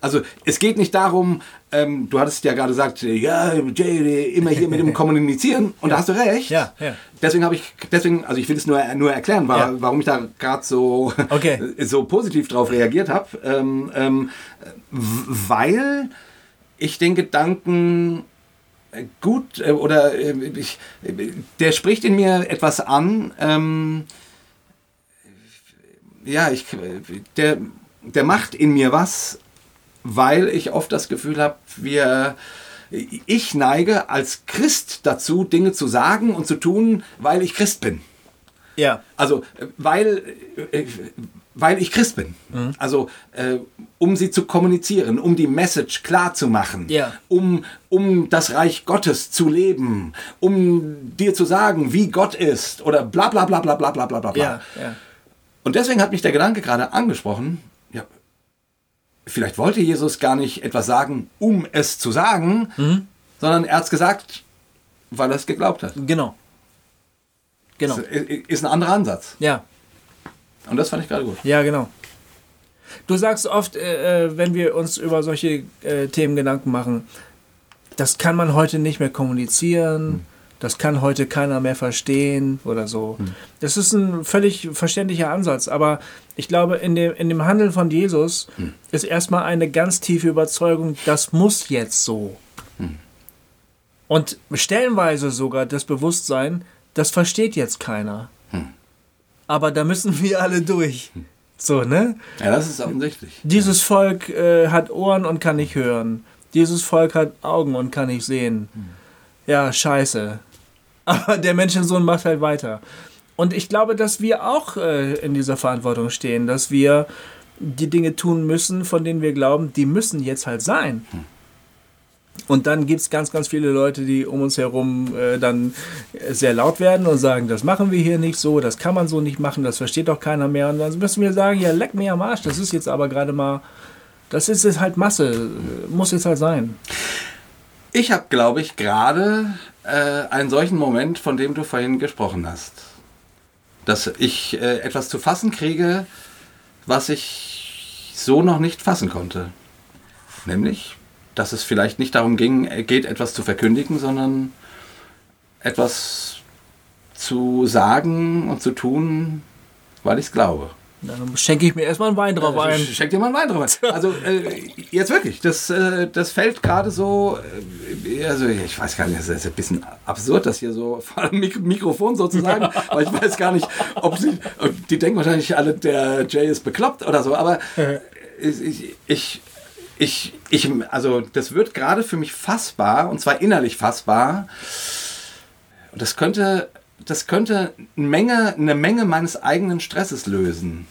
Also es geht nicht darum, ähm, du hattest ja gerade gesagt, äh, ja, Jay, immer hier mit dem [LAUGHS] Kommunizieren und da hast du recht. Ja, ja. Deswegen habe ich, deswegen, also ich will es nur, nur erklären, wa- Ja. warum ich da gerade so, Okay. [LAUGHS] so positiv drauf reagiert habe. Ähm, ähm, weil ich den Gedanken äh, gut äh, oder äh, ich, äh, der spricht in mir etwas an. Ähm, ja, ich, der, der macht in mir was, weil ich oft das Gefühl habe, wir, ich neige als Christ dazu, Dinge zu sagen und zu tun, weil ich Christ bin. Ja. Also, weil, äh, weil ich Christ bin. Also, äh, um sie zu kommunizieren, um die Message klar zu machen, Ja. um, um das Reich Gottes zu leben, um dir zu sagen, wie Gott ist oder bla bla bla bla bla bla bla bla. Ja, ja. Und deswegen hat mich der Gedanke gerade angesprochen, vielleicht wollte Jesus gar nicht etwas sagen, um es zu sagen, sondern er hat es gesagt, weil er es geglaubt hat. Genau. Genau. Das ist ein anderer Ansatz. Ja. Und das fand ich gerade gut. Ja, genau. Du sagst oft, äh, äh, wenn wir uns über solche äh, Themen Gedanken machen, das kann man heute nicht mehr kommunizieren, das kann heute keiner mehr verstehen oder so. Das ist ein völlig verständlicher Ansatz, aber ich glaube, in dem, in dem Handeln von Jesus ist erstmal eine ganz tiefe Überzeugung, das muss jetzt so. Und stellenweise sogar das Bewusstsein, das versteht jetzt keiner. Aber da müssen [LAUGHS] wir alle durch. So, ne? Ja, das ist offensichtlich. Dieses Volk äh, hat Ohren und kann nicht hören. Dieses Volk hat Augen und kann nicht sehen. Ja, scheiße. Aber der Menschensohn macht halt weiter. Und ich glaube, dass wir auch äh, in dieser Verantwortung stehen, dass wir die Dinge tun müssen, von denen wir glauben, die müssen jetzt halt sein. Und dann gibt es ganz, ganz viele Leute, die um uns herum äh, dann sehr laut werden und sagen, das machen wir hier nicht so, das kann man so nicht machen, das versteht doch keiner mehr. Und dann müssen wir sagen, ja, leck mir am Arsch, das ist jetzt aber gerade mal, das ist jetzt halt Masse, äh, muss jetzt halt sein. Ich habe, glaube ich, gerade äh, einen solchen Moment, von dem du vorhin gesprochen hast. Dass ich äh, etwas zu fassen kriege, was ich so noch nicht fassen konnte. Nämlich, dass es vielleicht nicht darum ging, äh, geht, etwas zu verkündigen, sondern etwas zu sagen und zu tun, weil ich es glaube. Dann schenke ich mir erstmal einen Wein drauf ein. Schenk dir mal einen Wein drauf. ein. Also äh, jetzt wirklich, das, äh, das fällt gerade so, äh, also ich weiß gar nicht, das ist ein bisschen absurd, das hier so [LAUGHS] vor Mik Mikrofon sozusagen, weil ich weiß gar nicht, ob sie, die denken wahrscheinlich alle, der Jay ist bekloppt oder so, aber ich, ich, ich, ich, also das wird gerade für mich fassbar und zwar innerlich fassbar. Und das könnte, das könnte eine Menge, eine Menge meines eigenen Stresses lösen.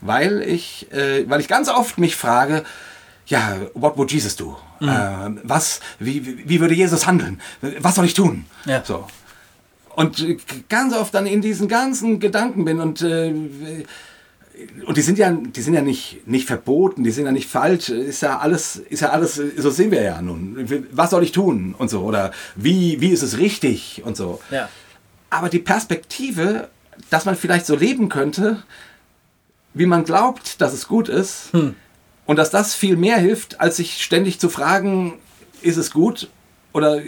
Weil ich, äh, weil ich ganz oft mich frage, ja, what would Jesus do? Mhm. Äh, was, wie, wie würde Jesus handeln? Was soll ich tun? Ja. So. Und ganz oft dann in diesen ganzen Gedanken bin und äh, und die sind ja, die sind ja nicht, nicht verboten, die sind ja nicht falsch, ist ja alles, ist ja alles, so sehen wir ja nun. Was soll ich tun und so oder wie, wie ist es richtig und so. Ja. Aber die Perspektive, dass man vielleicht so leben könnte, wie man glaubt, dass es gut ist und dass das viel mehr hilft, als sich ständig zu fragen, ist es gut oder,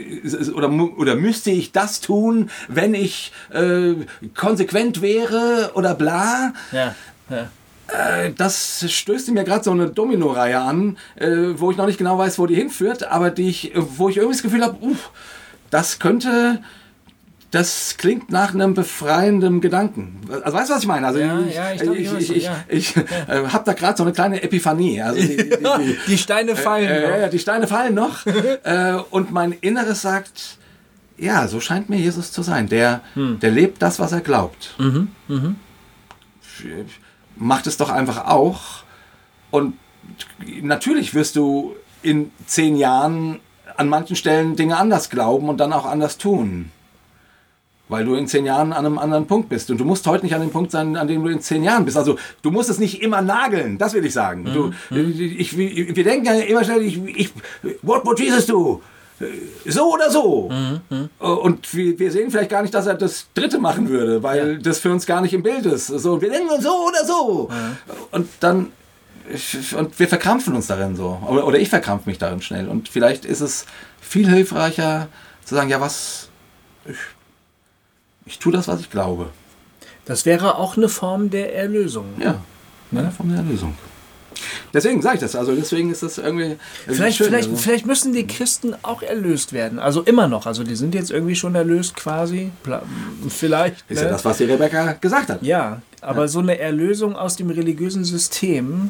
oder, oder müsste ich das tun, wenn ich äh, konsequent wäre oder bla. Ja. ja. Äh, das stößt mir gerade so eine Domino-Reihe an, äh, wo ich noch nicht genau weiß, wo die hinführt, aber die ich, wo ich irgendwie das Gefühl habe, uh, das könnte das klingt nach einem befreienden Gedanken. Also weißt du, was ich meine? Also Ja, ich, ja, ich glaub, ich ich, ich, ja. ich äh, habe da gerade so eine kleine Epiphanie. Also die, die, die, Die Steine fallen. äh, noch. ja, die Steine fallen noch. [LAUGHS] äh, und mein Inneres sagt, ja, so scheint mir Jesus zu sein. Der, Hm. der lebt das, was er glaubt. Mhm, Macht es doch einfach auch. Und natürlich wirst du in zehn Jahren an manchen Stellen Dinge anders glauben und dann auch anders tun. Weil du in zehn Jahren an einem anderen Punkt bist. Und du musst heute nicht an dem Punkt sein, an dem du in zehn Jahren bist. Also du musst es nicht immer nageln, das will ich sagen. Du, ich, ich, wir denken ja immer schnell, ich, ich, what would Jesus do? So oder so. Und wir, wir sehen vielleicht gar nicht, dass er das Dritte machen würde, weil das für uns gar nicht im Bild ist. So, wir denken so oder so. Und dann und wir verkrampfen uns darin so. Oder, oder ich verkrampfe mich darin schnell. Und vielleicht ist es viel hilfreicher zu sagen, ja, was. Ich, ich tue das, was ich glaube. Das wäre auch eine Form der Erlösung. Ja. Ne, von der Lösung. Deswegen sage ich das. Also deswegen ist das irgendwie. Vielleicht, schön, vielleicht, also. vielleicht müssen die Christen auch erlöst werden. Also immer noch. Also die sind jetzt irgendwie schon erlöst quasi. Vielleicht. Ist ne? ja das, was die Rebecca gesagt hat. Ja, aber so eine Erlösung aus dem religiösen System,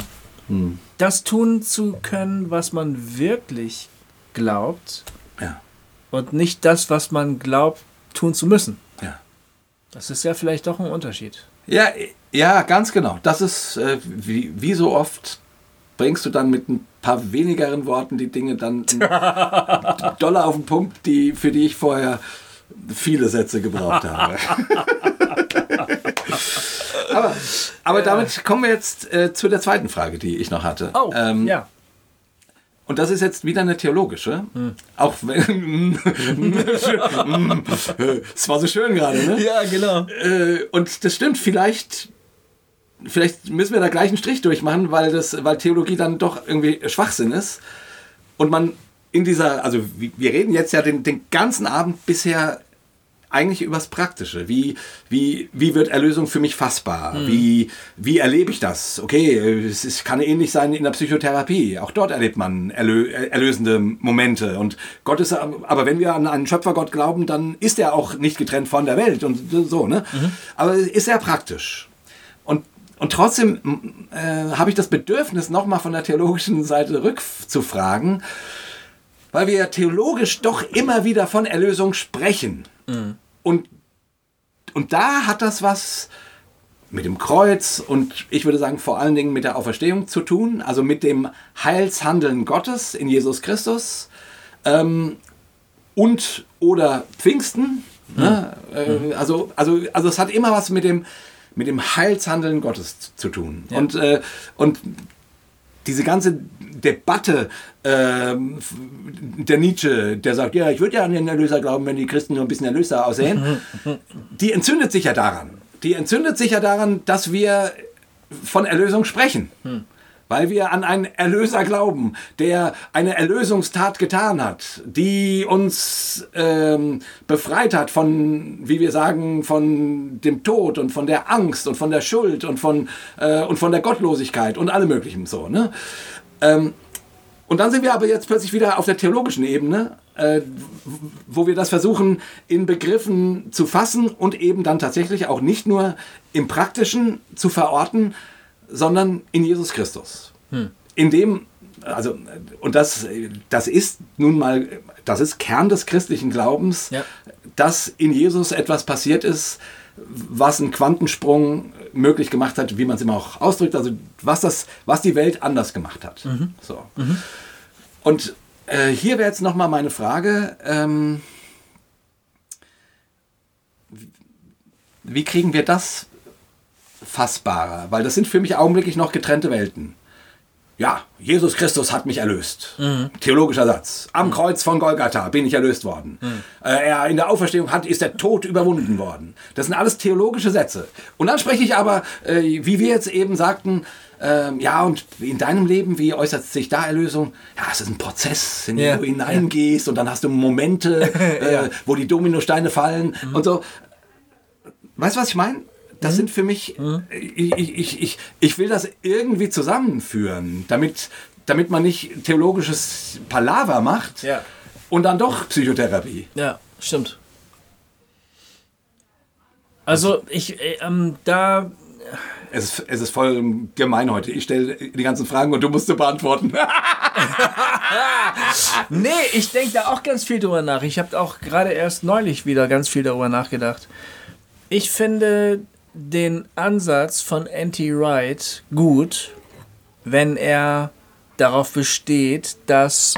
das tun zu können, was man wirklich glaubt Ja. und nicht das, was man glaubt, tun zu müssen. Das ist ja vielleicht doch ein Unterschied. Ja, ja, ganz genau. Das ist, äh, wie, wie so oft bringst du dann mit ein paar wenigeren Worten die Dinge dann [LAUGHS] doller auf den Punkt, die, für die ich vorher viele Sätze gebraucht habe. [LAUGHS] aber, aber damit kommen wir jetzt äh, zu der zweiten Frage, die ich noch hatte. Oh, Ähm, ja. Und das ist jetzt wieder eine theologische. Auch wenn. [LAUGHS] Es war so schön gerade, ne? Ja, genau. Äh, und das stimmt, vielleicht, vielleicht müssen wir da gleich einen Strich durchmachen, weil, das, weil Theologie dann doch irgendwie Schwachsinn ist. Und man in dieser, also wir wir reden jetzt ja den, den ganzen Abend bisher eigentlich übers Praktische. Wie, wie, wie wird Erlösung für mich fassbar? Wie, wie erlebe ich das? Okay, es ist, kann ähnlich sein in der Psychotherapie. Auch dort erlebt man erlö erlösende Momente. Und Gott ist, aber wenn wir an einen Schöpfergott glauben, dann ist er auch nicht getrennt von der Welt und so, ne? Aber ist sehr praktisch. Und, und trotzdem äh, habe ich das Bedürfnis, nochmal von der theologischen Seite rückzufragen, weil wir theologisch doch immer wieder von Erlösung sprechen. Und, und da hat das was mit dem Kreuz und ich würde sagen vor allen Dingen mit der Auferstehung zu tun, also mit dem Heilshandeln Gottes in Jesus Christus ähm, und oder Pfingsten. Ne? Äh, also, also, also es hat immer was mit dem, mit dem Heilshandeln Gottes zu tun. Und, äh, und diese ganze Debatte ähm, der Nietzsche, der sagt, ja, ich würde ja an den Erlöser glauben, wenn die Christen nur ein bisschen erlöser aussehen, die entzündet sich ja daran. Die entzündet sich ja daran, dass wir von Erlösung sprechen. Weil wir an einen Erlöser glauben, der eine Erlösungstat getan hat, die uns ähm, befreit hat von, wie wir sagen, von dem Tod und von der Angst und von der Schuld und von, äh, und von der Gottlosigkeit und allem möglichen so. Ne? Ähm, und dann sind wir aber jetzt plötzlich wieder auf der theologischen Ebene, äh, wo wir das versuchen in Begriffen zu fassen und eben dann tatsächlich auch nicht nur im Praktischen zu verorten, sondern in Jesus Christus. In dem, also, und das, das ist nun mal, das ist Kern des christlichen Glaubens, Ja. dass in Jesus etwas passiert ist, was einen Quantensprung möglich gemacht hat, wie man es immer auch ausdrückt, also was, das, was die Welt anders gemacht hat. So. Und äh, hier wäre jetzt nochmal meine Frage, ähm, wie kriegen wir das fassbarer? Weil das sind für mich augenblicklich noch getrennte Welten. Ja, Jesus Christus hat mich erlöst. Theologischer Satz. Am Kreuz von Golgatha bin ich erlöst worden. Äh, er in der Auferstehung hat, ist der Tod überwunden worden. Das sind alles theologische Sätze. Und dann spreche ich aber, äh, wie wir jetzt eben sagten, ähm, ja, und in deinem Leben, wie äußert sich da Erlösung? Ja, es ist ein Prozess, in den Ja, du hineingehst und dann hast du Momente, [LAUGHS] äh, wo die Dominosteine fallen und so. Weißt du, was ich meine? Das sind für mich, ich, ich, ich, ich, ich will das irgendwie zusammenführen, damit, damit man nicht theologisches Palaver macht Ja. und dann doch Psychotherapie. Ja, stimmt. Also ich, äh, ähm, da es ist, es ist voll gemein heute. Ich stelle die ganzen Fragen und du musst sie beantworten. [LAUGHS] nee, ich denke da auch ganz viel drüber nach. Ich habe auch gerade erst neulich wieder ganz viel darüber nachgedacht. Ich finde den Ansatz von Anti Wright gut, wenn er darauf besteht, dass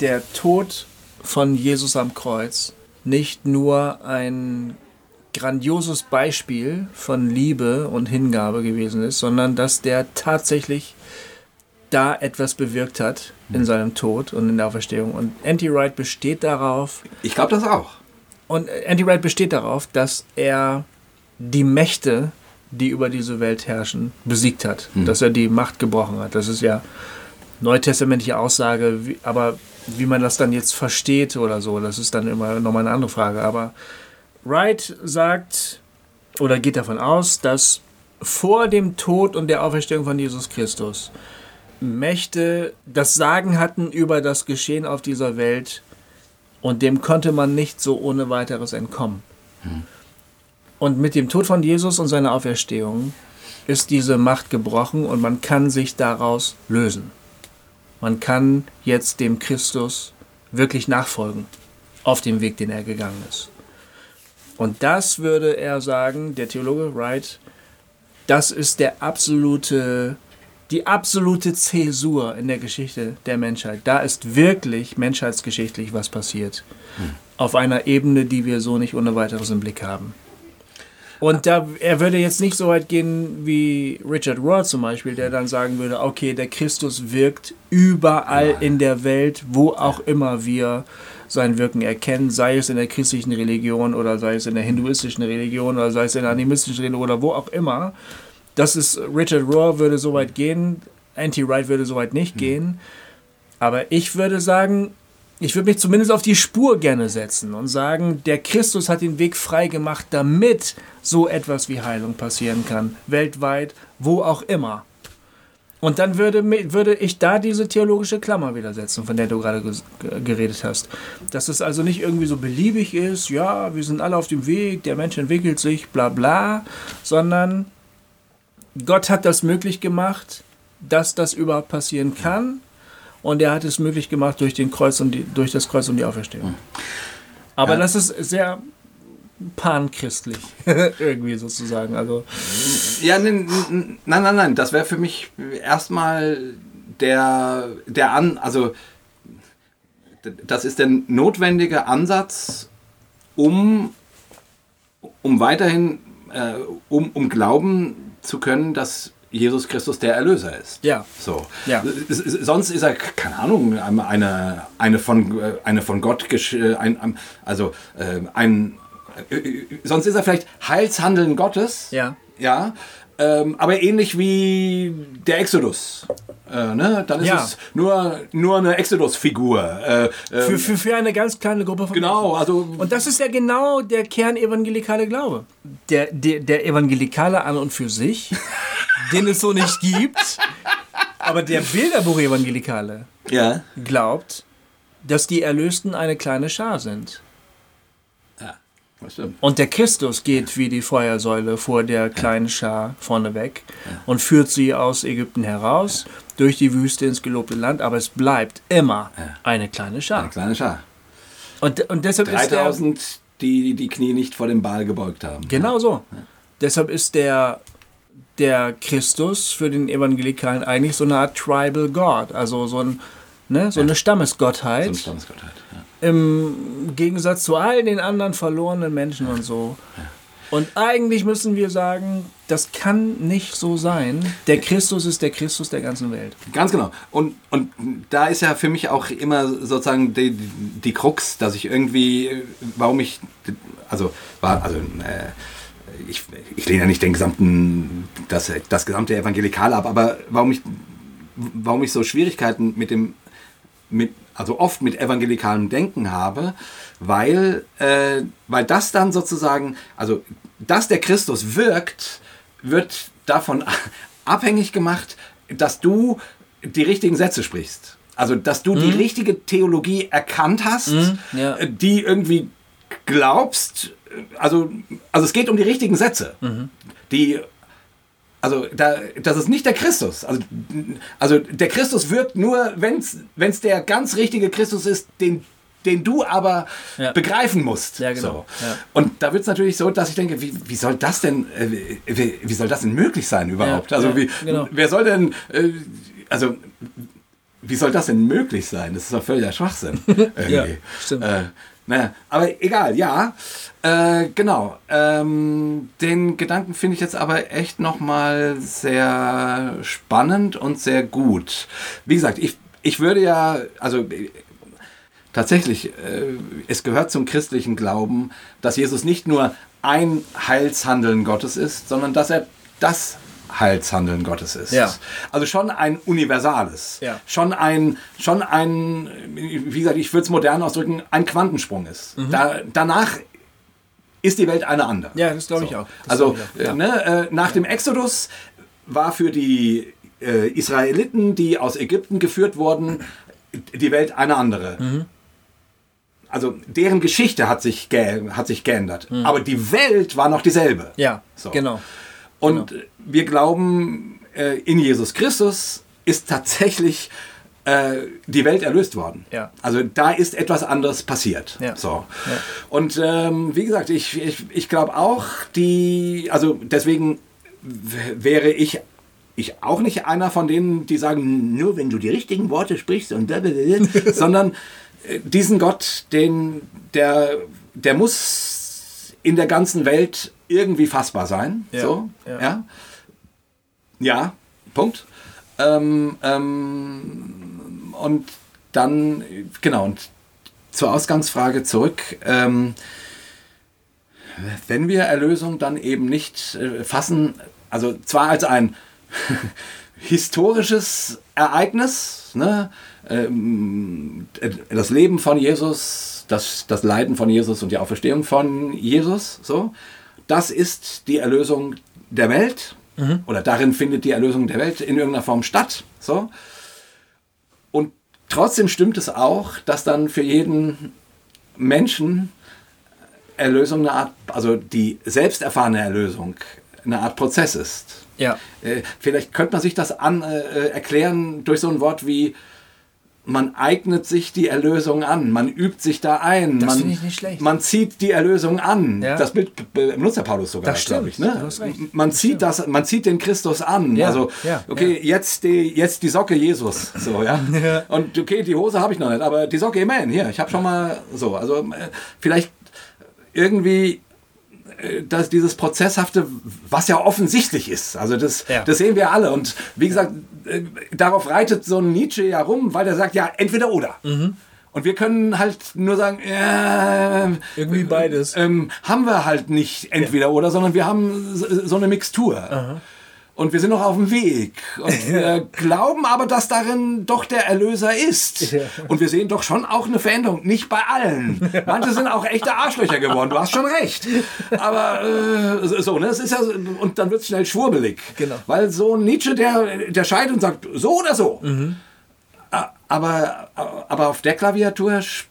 der Tod von Jesus am Kreuz nicht nur ein grandioses Beispiel von Liebe und Hingabe gewesen ist, sondern dass der tatsächlich da etwas bewirkt hat in seinem Tod und in der Auferstehung. Und Anti-Wright besteht darauf. Ich glaube das auch. Und Anti-Wright besteht darauf, dass er die Mächte, die über diese Welt herrschen, besiegt hat. Mhm. Dass er die Macht gebrochen hat. Das ist ja neutestamentliche Aussage, aber wie man das dann jetzt versteht oder so, das ist dann immer nochmal eine andere Frage. Aber Wright sagt oder geht davon aus, dass vor dem Tod und der Auferstehung von Jesus Christus Mächte das Sagen hatten über das Geschehen auf dieser Welt und dem konnte man nicht so ohne weiteres entkommen. Hm. Und mit dem Tod von Jesus und seiner Auferstehung ist diese Macht gebrochen und man kann sich daraus lösen. Man kann jetzt dem Christus wirklich nachfolgen auf dem Weg, den er gegangen ist. Und das würde er sagen, der Theologe Wright, das ist der absolute, die absolute Zäsur in der Geschichte der Menschheit. Da ist wirklich menschheitsgeschichtlich was passiert. Hm. Auf einer Ebene, die wir so nicht ohne weiteres im Blick haben. Und da, er würde jetzt nicht so weit gehen wie Richard Rohr zum Beispiel, der dann sagen würde, okay, der Christus wirkt überall in der Welt, wo auch immer wir sein Wirken erkennen, sei es in der christlichen Religion oder sei es in der hinduistischen Religion oder sei es in der animistischen Religion oder wo auch immer. Das ist, Richard Rohr würde so weit gehen, Anti-Wright würde so weit nicht mhm. gehen. Aber ich würde sagen, ich würde mich zumindest auf die Spur gerne setzen und sagen, der Christus hat den Weg frei gemacht, damit so etwas wie Heilung passieren kann. Weltweit, wo auch immer. Und dann würde, würde ich da diese theologische Klammer wieder setzen, von der du gerade geredet hast. Dass es also nicht irgendwie so beliebig ist, ja, wir sind alle auf dem Weg, der Mensch entwickelt sich, bla bla, sondern Gott hat das möglich gemacht, dass das überhaupt passieren kann. Und er hat es möglich gemacht durch, den Kreuz und die, durch das Kreuz und die Auferstehung. Aber ja. das ist sehr panchristlich, [LAUGHS] irgendwie sozusagen. Also ja, nein, nein, nein, das wäre für mich erstmal der, der an, also das ist der notwendige Ansatz, um, um weiterhin, äh, um, um glauben zu können, dass Jesus Christus der Erlöser ist. Ja. So. Ja. Sonst ist er, keine Ahnung, eine, eine, von, eine von Gott, ein, also äh, ein, sonst ist er vielleicht Heilshandeln Gottes. Ja. Ja. Ähm, aber ähnlich wie der Exodus. Äh, ne? Dann ist ja. es nur, nur eine Exodus-Figur. Äh, äh, für, für, für eine ganz kleine Gruppe von Genau, Menschen. also. Und das ist ja genau der kernevangelikale Glaube. Der, der, der Evangelikale an und für sich, [LAUGHS] den es so nicht gibt. Aber der Bilderbuch-Evangelikale ja. glaubt, dass die Erlösten eine kleine Schar sind. Und der Christus geht wie die Feuersäule vor der kleinen Schar vorneweg und führt sie aus Ägypten heraus, durch die Wüste ins gelobte Land, aber es bleibt immer eine kleine Schar. Eine kleine Schar. Und, und deshalb 3000, ist der, die die Knie nicht vor dem Baal gebeugt haben. Genau so. Deshalb ist der, der Christus für den Evangelikalen eigentlich so eine Art Tribal God, also so, ein, ne, so eine Stammesgottheit. So eine Stammesgottheit im Gegensatz zu all den anderen verlorenen Menschen und so. Und eigentlich müssen wir sagen, das kann nicht so sein. Der Christus ist der Christus der ganzen Welt. Ganz genau. Und, und da ist ja für mich auch immer sozusagen die, die Krux, dass ich irgendwie, warum ich, also, war, also, äh, ich, ich lehne ja nicht den gesamten, das, das gesamte Evangelikale ab, aber warum ich, warum ich so Schwierigkeiten mit dem, mit, also oft mit evangelikalem Denken habe, weil, äh, weil das dann sozusagen, also dass der Christus wirkt, wird davon [LAUGHS] abhängig gemacht, dass du die richtigen Sätze sprichst. Also, dass du mhm. die richtige Theologie erkannt hast, mhm, ja. die irgendwie glaubst, also, also es geht um die richtigen Sätze, die also da, das ist nicht der Christus. Also, also der Christus wird nur, wenn es der ganz richtige Christus ist, den, den du aber Ja. begreifen musst. Ja, genau. So. Ja. Und da wird es natürlich so, dass ich denke, wie, wie soll das denn, äh, wie, wie soll das denn möglich sein überhaupt? Ja, also wie, genau. wer soll denn, äh, also wie soll das denn möglich sein? Das ist doch völliger Schwachsinn. [LAUGHS] Ja, stimmt. Äh, naja, aber egal, ja. Äh, genau. Ähm, den Gedanken finde ich jetzt aber echt nochmal sehr spannend und sehr gut. Wie gesagt, ich, ich würde ja, also äh, tatsächlich, äh, es gehört zum christlichen Glauben, dass Jesus nicht nur ein Heilshandeln Gottes ist, sondern dass er das Heilshandeln Gottes ist. Ja. Also schon ein universales. Ja. Schon ein, schon ein, wie gesagt, ich würde es modern ausdrücken, ein Quantensprung ist. Da, danach ist die Welt eine andere. Mhm. Ja, das glaube ich auch. Das also ich auch, ja. äh, ne, äh, nach dem Exodus war für die äh, Israeliten, die aus Ägypten geführt wurden, die Welt eine andere. Mhm. Also deren Geschichte hat sich, ge hat sich geändert. Aber die Welt war noch dieselbe. Mhm. Ja, So. genau. Und wir glauben, äh, in Jesus Christus ist tatsächlich äh, die Welt erlöst worden. Ja. Also da ist etwas anderes passiert. Ja. So. Und ähm, wie gesagt, ich, ich, ich glaube auch, die, also deswegen wäre ich ich auch nicht einer von denen, die sagen, nur wenn du die richtigen Worte sprichst und blablabla, [LAUGHS] sondern äh, diesen Gott, den, der, der muss in der ganzen Welt irgendwie fassbar sein. Ja, So, ja. ja. ja. Punkt. Ähm, ähm, und dann, genau, und zur Ausgangsfrage zurück. Ähm, wenn wir Erlösung dann eben nicht äh, fassen, also zwar als ein [LAUGHS] historisches Ereignis, ne? ähm, äh, das Leben von Jesus, das, das Leiden von Jesus und die Auferstehung von Jesus, so, das ist die Erlösung der Welt oder darin findet die Erlösung der Welt in irgendeiner Form statt, so. Und trotzdem stimmt es auch, dass dann für jeden Menschen Erlösung eine Art, also die selbst erfahrene Erlösung eine Art Prozess ist. Ja. Äh, vielleicht könnte man sich das an, äh, erklären durch so ein Wort wie man eignet sich die Erlösung an, man übt sich da ein, Das man, ich nicht schlecht. man zieht die Erlösung an. Ja. Das Bild be- benutzt der Paulus sogar, Das stimmt, glaube ich. Ne? Man zieht das, man zieht den Christus an. Ja, Also ja, okay, jetzt die jetzt die Socke Jesus, so [LAUGHS] ja. Und okay, die Hose habe ich noch nicht, aber die Socke Amen, hier, ich habe schon mal so, also äh, vielleicht irgendwie dass dieses Prozesshafte, was ja offensichtlich ist, also das, Ja. das sehen wir alle. Und wie gesagt, äh, darauf reitet so ein Nietzsche ja rum, weil er sagt, ja, entweder oder. Mhm. Und wir können halt nur sagen, ja, Irgendwie beides. ähm, haben wir halt nicht entweder oder, sondern wir haben so so eine Mixtur. Und wir sind noch auf dem Weg. Und [LAUGHS] wir glauben aber, dass darin doch der Erlöser ist. Und wir sehen doch schon auch eine Veränderung. Nicht bei allen. [LAUGHS] Manche sind auch echte Arschlöcher geworden. Du hast schon recht. Aber äh, so, ne? Es ist ja, und dann wird es schnell schwurbelig. Genau. Weil so ein Nietzsche, der, der scheidet und sagt, so oder so. A- Aber, aber auf der Klaviatur spielt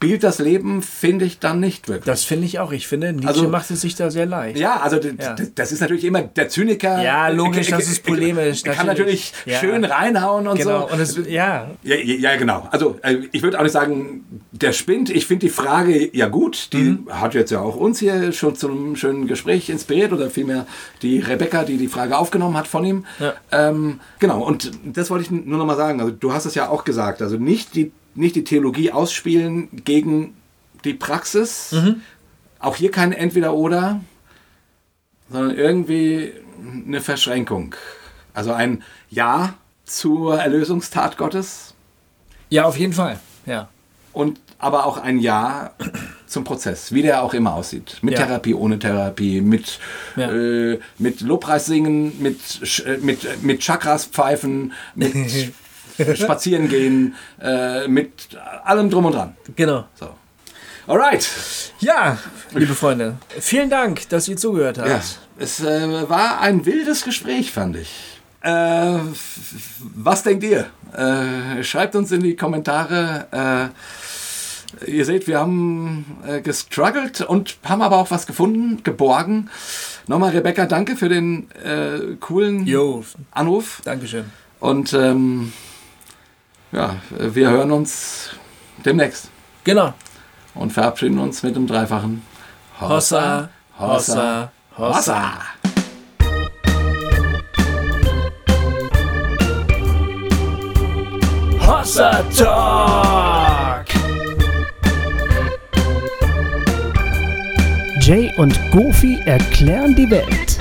das Leben, finde ich, dann nicht wirklich. Das finde ich auch. Ich finde, Nietzsche Also- macht es sich da sehr leicht. Ja, also Ja. das ist natürlich immer der Zyniker. Ja, logisch, das ist polemisch, Er kann natürlich. Ja. schön reinhauen und Genau. so. Und es, ja, Ja, ja, ja, genau. Also äh, ich würde auch nicht sagen, der spinnt. Ich finde die Frage ja gut. Die Mhm. hat jetzt ja auch uns hier schon zu einem schönen Gespräch inspiriert oder vielmehr die Rebecca, die die Frage aufgenommen hat von ihm. Ähm, genau, und das wollte ich nur noch mal sagen. Also du hast es ja auch gesagt. Also nicht die, nicht die Theologie ausspielen gegen die Praxis. Mhm. Auch hier kein Entweder-Oder, sondern irgendwie eine Verschränkung. Also ein Ja zur Erlösungstat Gottes ja, auf jeden Fall. Ja. und aber auch ein Ja zum Prozess, wie der auch immer aussieht. Mit Ja. Therapie, ohne Therapie, mit, Ja. äh, mit Lobpreis singen, mit, äh, mit, äh, mit Chakras pfeifen, mit [LAUGHS] [LAUGHS] Spazieren gehen, äh, mit allem drum und dran. Genau. So. Alright. Ja, liebe Freunde, vielen Dank, dass ihr zugehört habt. Ja, es äh, war ein wildes Gespräch, fand ich. Äh, was denkt ihr? Äh, schreibt uns in die Kommentare. Äh, ihr seht, wir haben äh, gestruggelt und haben aber auch was gefunden, geborgen. Nochmal, Rebecca, danke für den äh, coolen Jo, Anruf. Dankeschön. Und ähm, ja, wir hören uns demnächst Genau. und verabschieden uns mit dem dreifachen Hossa, Hossa, Hossa. Hossa Talk! Jay und Goofy erklären die Welt.